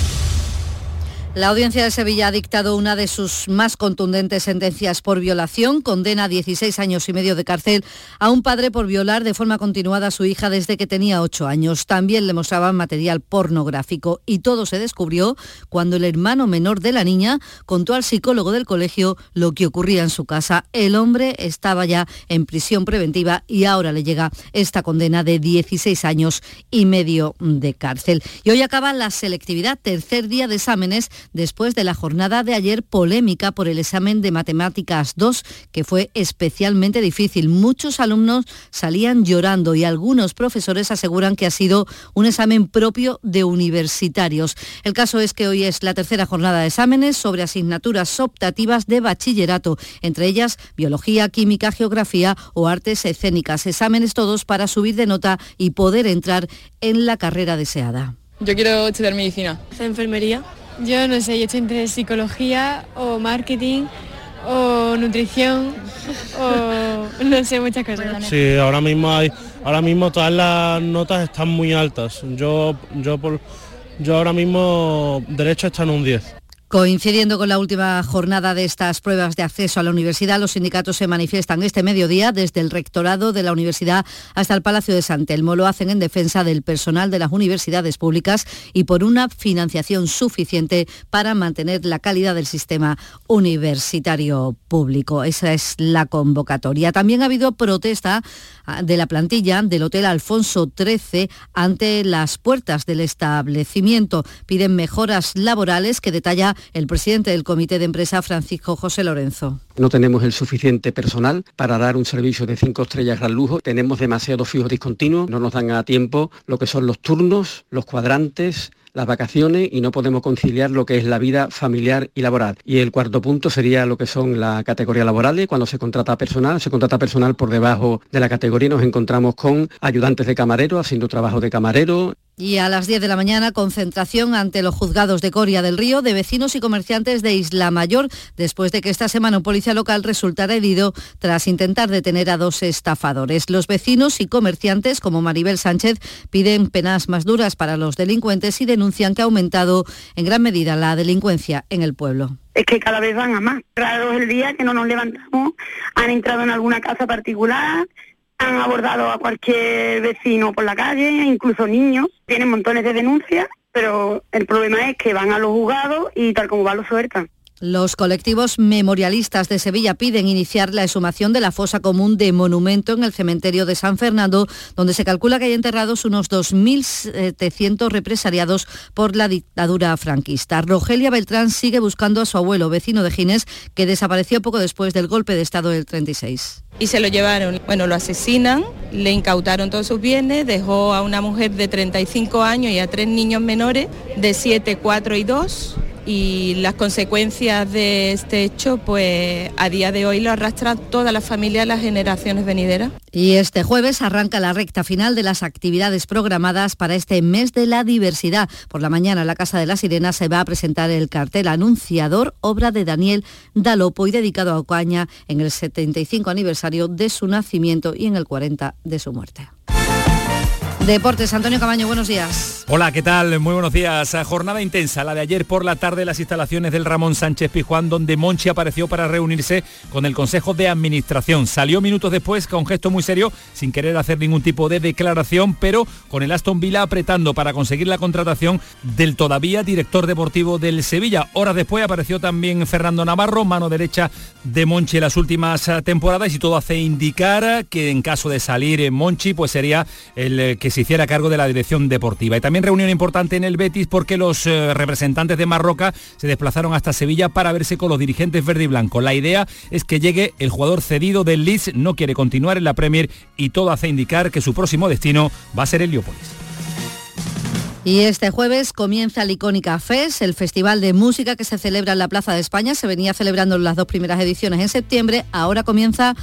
La audiencia de Sevilla ha dictado una de sus más contundentes sentencias por violación. Condena a 16 años y medio de cárcel a un padre por violar de forma continuada a su hija desde que tenía 8 años. También le mostraban material pornográfico y todo se descubrió cuando el hermano menor de la niña contó al psicólogo del colegio lo que ocurría en su casa. El hombre estaba ya en prisión preventiva y ahora le llega esta condena de 16 años y medio de cárcel. Y hoy acaba la selectividad, tercer día de exámenes después de la jornada de ayer polémica por el examen de Matemáticas 2, que fue especialmente difícil. Muchos alumnos salían llorando y algunos profesores aseguran que ha sido un examen propio de universitarios. El caso es que hoy es la tercera jornada de exámenes sobre asignaturas optativas de bachillerato, entre ellas biología, química, geografía o artes escénicas. Exámenes todos para subir de nota y poder entrar en la carrera deseada. Yo quiero estudiar medicina. Enfermería. Yo no sé, yo estoy entre psicología o marketing o nutrición o no sé, muchas cosas. Sí, ahora mismo hay, ahora mismo todas las notas están muy altas. Yo, yo, por, yo ahora mismo derecho está en un 10. Coincidiendo con la última jornada de estas pruebas de acceso a la universidad, los sindicatos se manifiestan este mediodía desde el rectorado de la universidad hasta el Palacio de San Telmo. Lo hacen en defensa del personal de las universidades públicas y por una financiación suficiente para mantener la calidad del sistema universitario público. Esa es la convocatoria. También ha habido protesta ah, de la plantilla del Hotel Alfonso XIII ante las puertas del establecimiento. Piden mejoras laborales que detalla el presidente del Comité de Empresa, Francisco José Lorenzo. No tenemos el suficiente personal para dar un servicio de cinco estrellas gran lujo. Tenemos demasiados fijos discontinuos, no nos dan a tiempo lo que son los turnos, los cuadrantes, las vacaciones y no podemos conciliar lo que es la vida familiar y laboral. Y el cuarto punto sería lo que son la categoría laborales. Cuando se contrata personal, se contrata personal por debajo de la categoría. Nos encontramos con ayudantes de camarero haciendo trabajo de camarero. Y a las 10 de la mañana, concentración ante los juzgados de Coria del Río de vecinos y comerciantes de Isla Mayor, después de que esta semana un policía local resultara herido tras intentar detener a dos estafadores. Los vecinos y comerciantes, como Maribel Sánchez, piden penas más duras para los delincuentes y denuncian que ha aumentado en gran medida la delincuencia en el pueblo es que cada vez van a más. Raro es el día que no nos levantamos, han entrado en alguna casa particular, han abordado a cualquier vecino por la calle, incluso niños. Tienen montones de denuncias, pero el problema es que van a los juzgados y tal como va lo sueltan. Los colectivos memorialistas de Sevilla piden iniciar la exhumación de la fosa común de monumento en el cementerio de San Fernando, donde se calcula que hay enterrados unos 2.700 represaliados por la dictadura franquista. Rogelia Beltrán sigue buscando a su abuelo, vecino de Ginés, que desapareció poco después del golpe de Estado del 36 y se lo llevaron. Bueno, lo asesinan, le incautaron todos sus bienes, dejó a una mujer de 35 años y a tres niños menores de 7, 4 y 2 y las consecuencias de este hecho, pues a día de hoy lo arrastra toda la familia, las generaciones venideras. Y este jueves arranca la recta final de las actividades programadas para este mes de la diversidad. Por la mañana en la Casa de la Sirena se va a presentar el cartel Anunciador, obra de Daniel Dalopo y dedicado a Ocaña en el 75 aniversario de su nacimiento y en el 40 de su muerte. Deportes, Antonio Camaño, buenos días. Hola, ¿qué tal? Muy buenos días. Jornada intensa, la de ayer por la tarde, las instalaciones del Ramón Sánchez Pijuán, donde Monchi apareció para reunirse con el Consejo de Administración. Salió minutos después con gesto muy serio, sin querer hacer ningún tipo de declaración, pero con el Aston Villa apretando para conseguir la contratación del todavía director deportivo del Sevilla. Horas después apareció también Fernando Navarro, mano derecha de Monchi las últimas temporadas y todo hace indicar que en caso de salir Monchi, pues sería el que se hiciera cargo de la dirección deportiva. Y también reunión importante en el Betis porque los eh, representantes de Marroca se desplazaron hasta Sevilla para verse con los dirigentes verde y blanco. La idea es que llegue el jugador cedido del Leeds, no quiere continuar en la Premier y todo hace indicar que su próximo destino va a ser Heliópolis. Y este jueves comienza el Icónica Fest, el festival de música que se celebra en la Plaza de España. Se venía celebrando las dos primeras ediciones en septiembre, ahora comienza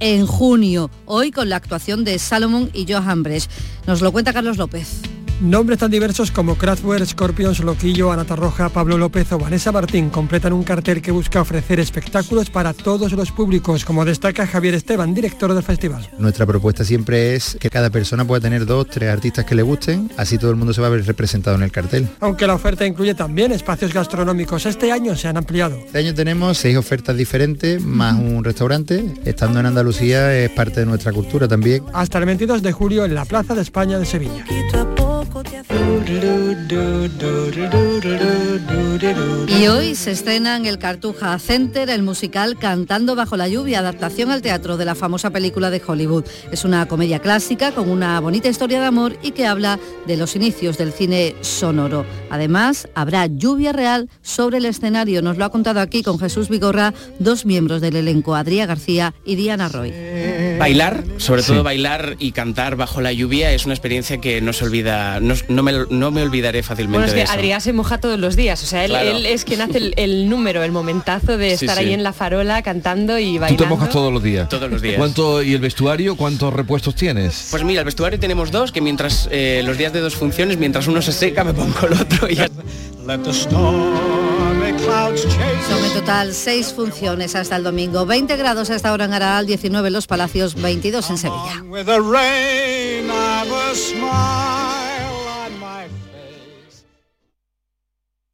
en junio, hoy con la actuación de Salomon y Johan Brecht. Nos lo cuenta Carlos López. Nombres tan diversos como Kraftwerk, Scorpions, Loquillo, Anata Roja, Pablo López o Vanessa Martín completan un cartel que busca ofrecer espectáculos para todos los públicos, como destaca Javier Esteban, director del festival. Nuestra propuesta siempre es que cada persona pueda tener dos, tres artistas que le gusten, así todo el mundo se va a ver representado en el cartel. Aunque la oferta incluye también espacios gastronómicos, este año se han ampliado. Este año tenemos seis ofertas diferentes, más un restaurante. Estando en Andalucía es parte de nuestra cultura también. Hasta el 22 de julio en la Plaza de España de Sevilla. Y hoy se estrena en el Cartuja Center el musical Cantando bajo la lluvia, adaptación al teatro de la famosa película de Hollywood. Es una comedia clásica con una bonita historia de amor y que habla de los inicios del cine sonoro. Además, habrá lluvia real sobre el escenario. Nos lo ha contado aquí con Jesús Vigorra, dos miembros del elenco, Adrián García y Diana Roy. Bailar, sobre todo bailar y cantar bajo la lluvia es una experiencia que no se olvida, no, no me, no me olvidaré fácilmente Bueno, es de que eso. Adrián se moja todos los días, o sea, él, Claro. él es quien hace el, el número, el momentazo de Sí, estar sí. ahí en la farola cantando y Tú bailando. te mojas todos los días. Todos los días. ¿Cuánto y el vestuario? ¿Cuántos repuestos tienes? Pues mira, el vestuario tenemos dos, que mientras eh, los días de dos funciones, mientras uno se seca, me pongo el otro y ya. Son en total seis funciones hasta el domingo. 20 grados hasta ahora en Aral, 19 en Los Palacios, 22 en Sevilla.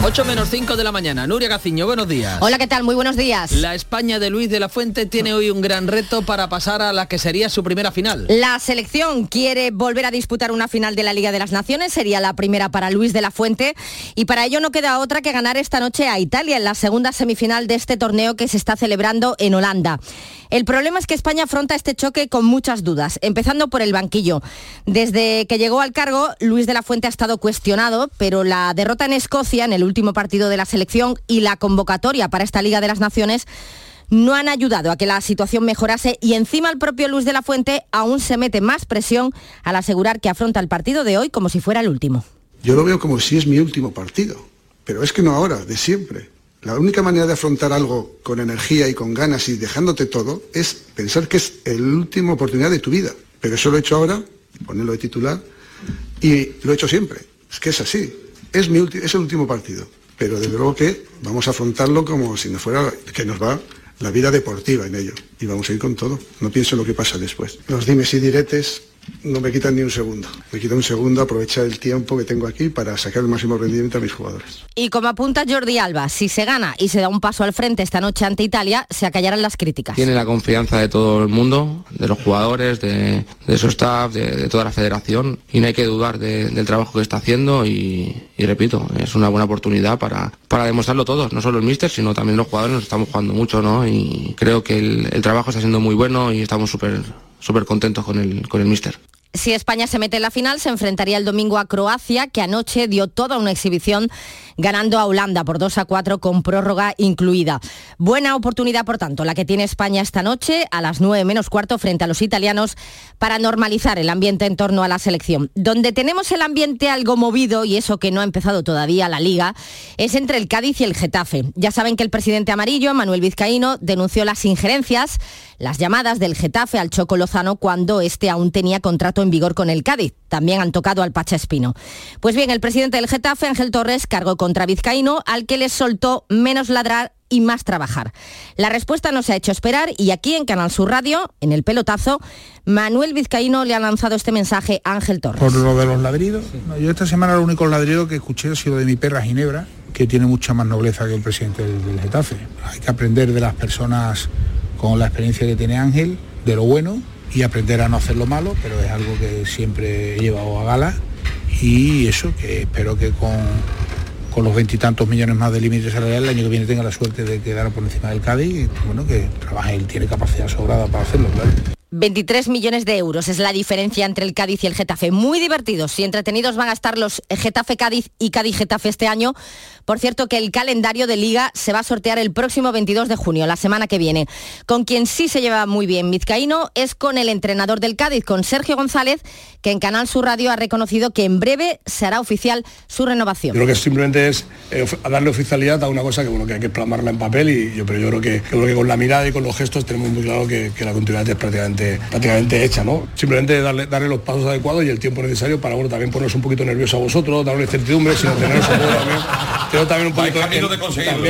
8 menos 5 de la mañana. Nuria Gaciño, buenos días. Hola, ¿qué tal? Muy buenos días. La España de Luis de la Fuente tiene hoy un gran reto para pasar a la que sería su primera final. La selección quiere volver a disputar una final de la Liga de las Naciones, sería la primera para Luis de la Fuente y para ello no queda otra que ganar esta noche a Italia en la segunda semifinal de este torneo que se está celebrando en Holanda. El problema es que España afronta este choque con muchas dudas, empezando por el banquillo. Desde que llegó al cargo, Luis de la Fuente ha estado cuestionado, pero la derrota en Escocia en el último partido de la selección y la convocatoria para esta Liga de las Naciones no han ayudado a que la situación mejorase y encima el propio Luis de la Fuente aún se mete más presión al asegurar que afronta el partido de hoy como si fuera el último. Yo lo veo como si es mi último partido, pero es que no ahora, de siempre. La única manera de afrontar algo con energía y con ganas y dejándote todo es pensar que es la última oportunidad de tu vida. Pero eso lo he hecho ahora, ponerlo de titular, y lo he hecho siempre. Es que es así. Es, mi es el último partido. Pero desde luego que vamos a afrontarlo como si no fuera que nos va la vida deportiva en ello. Y vamos a ir con todo. No pienso en lo que pasa después. Los dimes y diretes no me quitan ni un segundo. Me quita un segundo aprovechar el tiempo que tengo aquí para sacar el máximo rendimiento a mis jugadores. Y como apunta Jordi Alba, si se gana y se da un paso al frente esta noche ante Italia, se acallarán las críticas. Tiene la confianza de todo el mundo, de los jugadores, de, de su staff, de, de toda la federación y no hay que dudar de- del trabajo que está haciendo y, y repito, es una buena oportunidad para, para demostrarlo todos, no solo el míster, sino también los jugadores, nos estamos jugando mucho ¿no? y creo que el, el trabajo está siendo muy bueno y estamos súper súper contentos con el, con el míster. Si España se mete en la final, se enfrentaría el domingo a Croacia, que anoche dio toda una exhibición ganando a Holanda por 2 a 4 con prórroga incluida. Buena oportunidad, por tanto, la que tiene España esta noche a las 9 menos cuarto frente a los italianos para normalizar el ambiente en torno a la selección. Donde tenemos el ambiente algo movido, y eso que no ha empezado todavía la liga, es entre el Cádiz y el Getafe. Ya saben que el presidente amarillo, Manuel Vizcaíno, denunció las injerencias, las llamadas del Getafe al Choco Lozano cuando este aún tenía contrato en vigor con el Cádiz. También han tocado al Pacha Espino. Pues bien, el presidente del Getafe, Ángel Torres, cargó contra Vizcaíno, al que les soltó menos ladrar y más trabajar. La respuesta no se ha hecho esperar y aquí en Canal Sur Radio, en el pelotazo, Manuel Vizcaíno le ha lanzado este mensaje a Ángel Torres. Por lo de los ladridos. Yo esta semana el único ladrido que escuché ha sido de mi perra Ginebra, que tiene mucha más nobleza que el presidente del Getafe. Hay que aprender de las personas con la experiencia que tiene Ángel, de lo bueno, y aprender a no hacer lo malo, pero es algo que siempre he llevado a gala. Y eso, que espero que con, con los veintitantos millones más de límite salarial el año que viene tenga la suerte de quedar por encima del Cádiz y bueno, que trabaje, él tiene capacidad sobrada para hacerlo, claro. 23 millones de euros es la diferencia entre el Cádiz y el Getafe. Muy divertidos y entretenidos van a estar los Getafe Cádiz y Cádiz Getafe este año. Por cierto que el calendario de liga se va a sortear el próximo 22 de junio, la semana que viene. Con quien sí se lleva muy bien Vizcaíno es con el entrenador del Cádiz, con Sergio González, que en Canal Sur Radio ha reconocido que en breve se hará oficial su renovación. Creo que simplemente es eh, darle oficialidad a una cosa que, bueno, que hay que plasmarla en papel y yo, pero yo creo que, creo que con la mirada y con los gestos tenemos muy claro que, que la continuidad es prácticamente prácticamente, hecha, ¿no? Simplemente darle, darle los pasos adecuados y el tiempo necesario para bueno, también ponerse un poquito nervioso a vosotros, darle incertidumbre, sino tener eso también, un poquito, también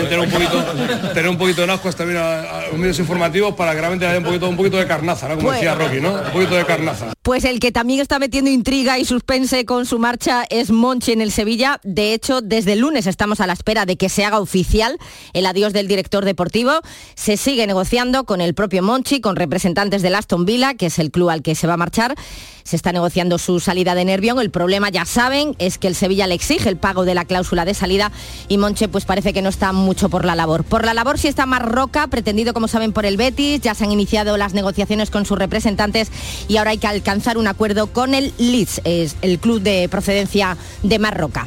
tener un poquito, tener un poquito de ascuas también a, los medios informativos para que realmente haya un poquito, un poquito de carnaza, ¿no? Como decía Rocky, ¿no? Un poquito de carnaza. Pues el que también está metiendo intriga y suspense con su marcha es Monchi en el Sevilla. De hecho, desde el lunes estamos a la espera de que se haga oficial el adiós del director deportivo. Se sigue negociando con el propio Monchi, con representantes del Aston Villa, que es el club al que se va a marchar. Se está negociando su salida de Nervión. El problema, ya saben, es que el Sevilla le exige el pago de la cláusula de salida y Monche pues parece que no está mucho por la labor. Por la labor sí está Marroca, pretendido como saben por el Betis. Ya se han iniciado las negociaciones con sus representantes y ahora hay que alcanzar un acuerdo con el Leeds, es el club de procedencia de Marroca.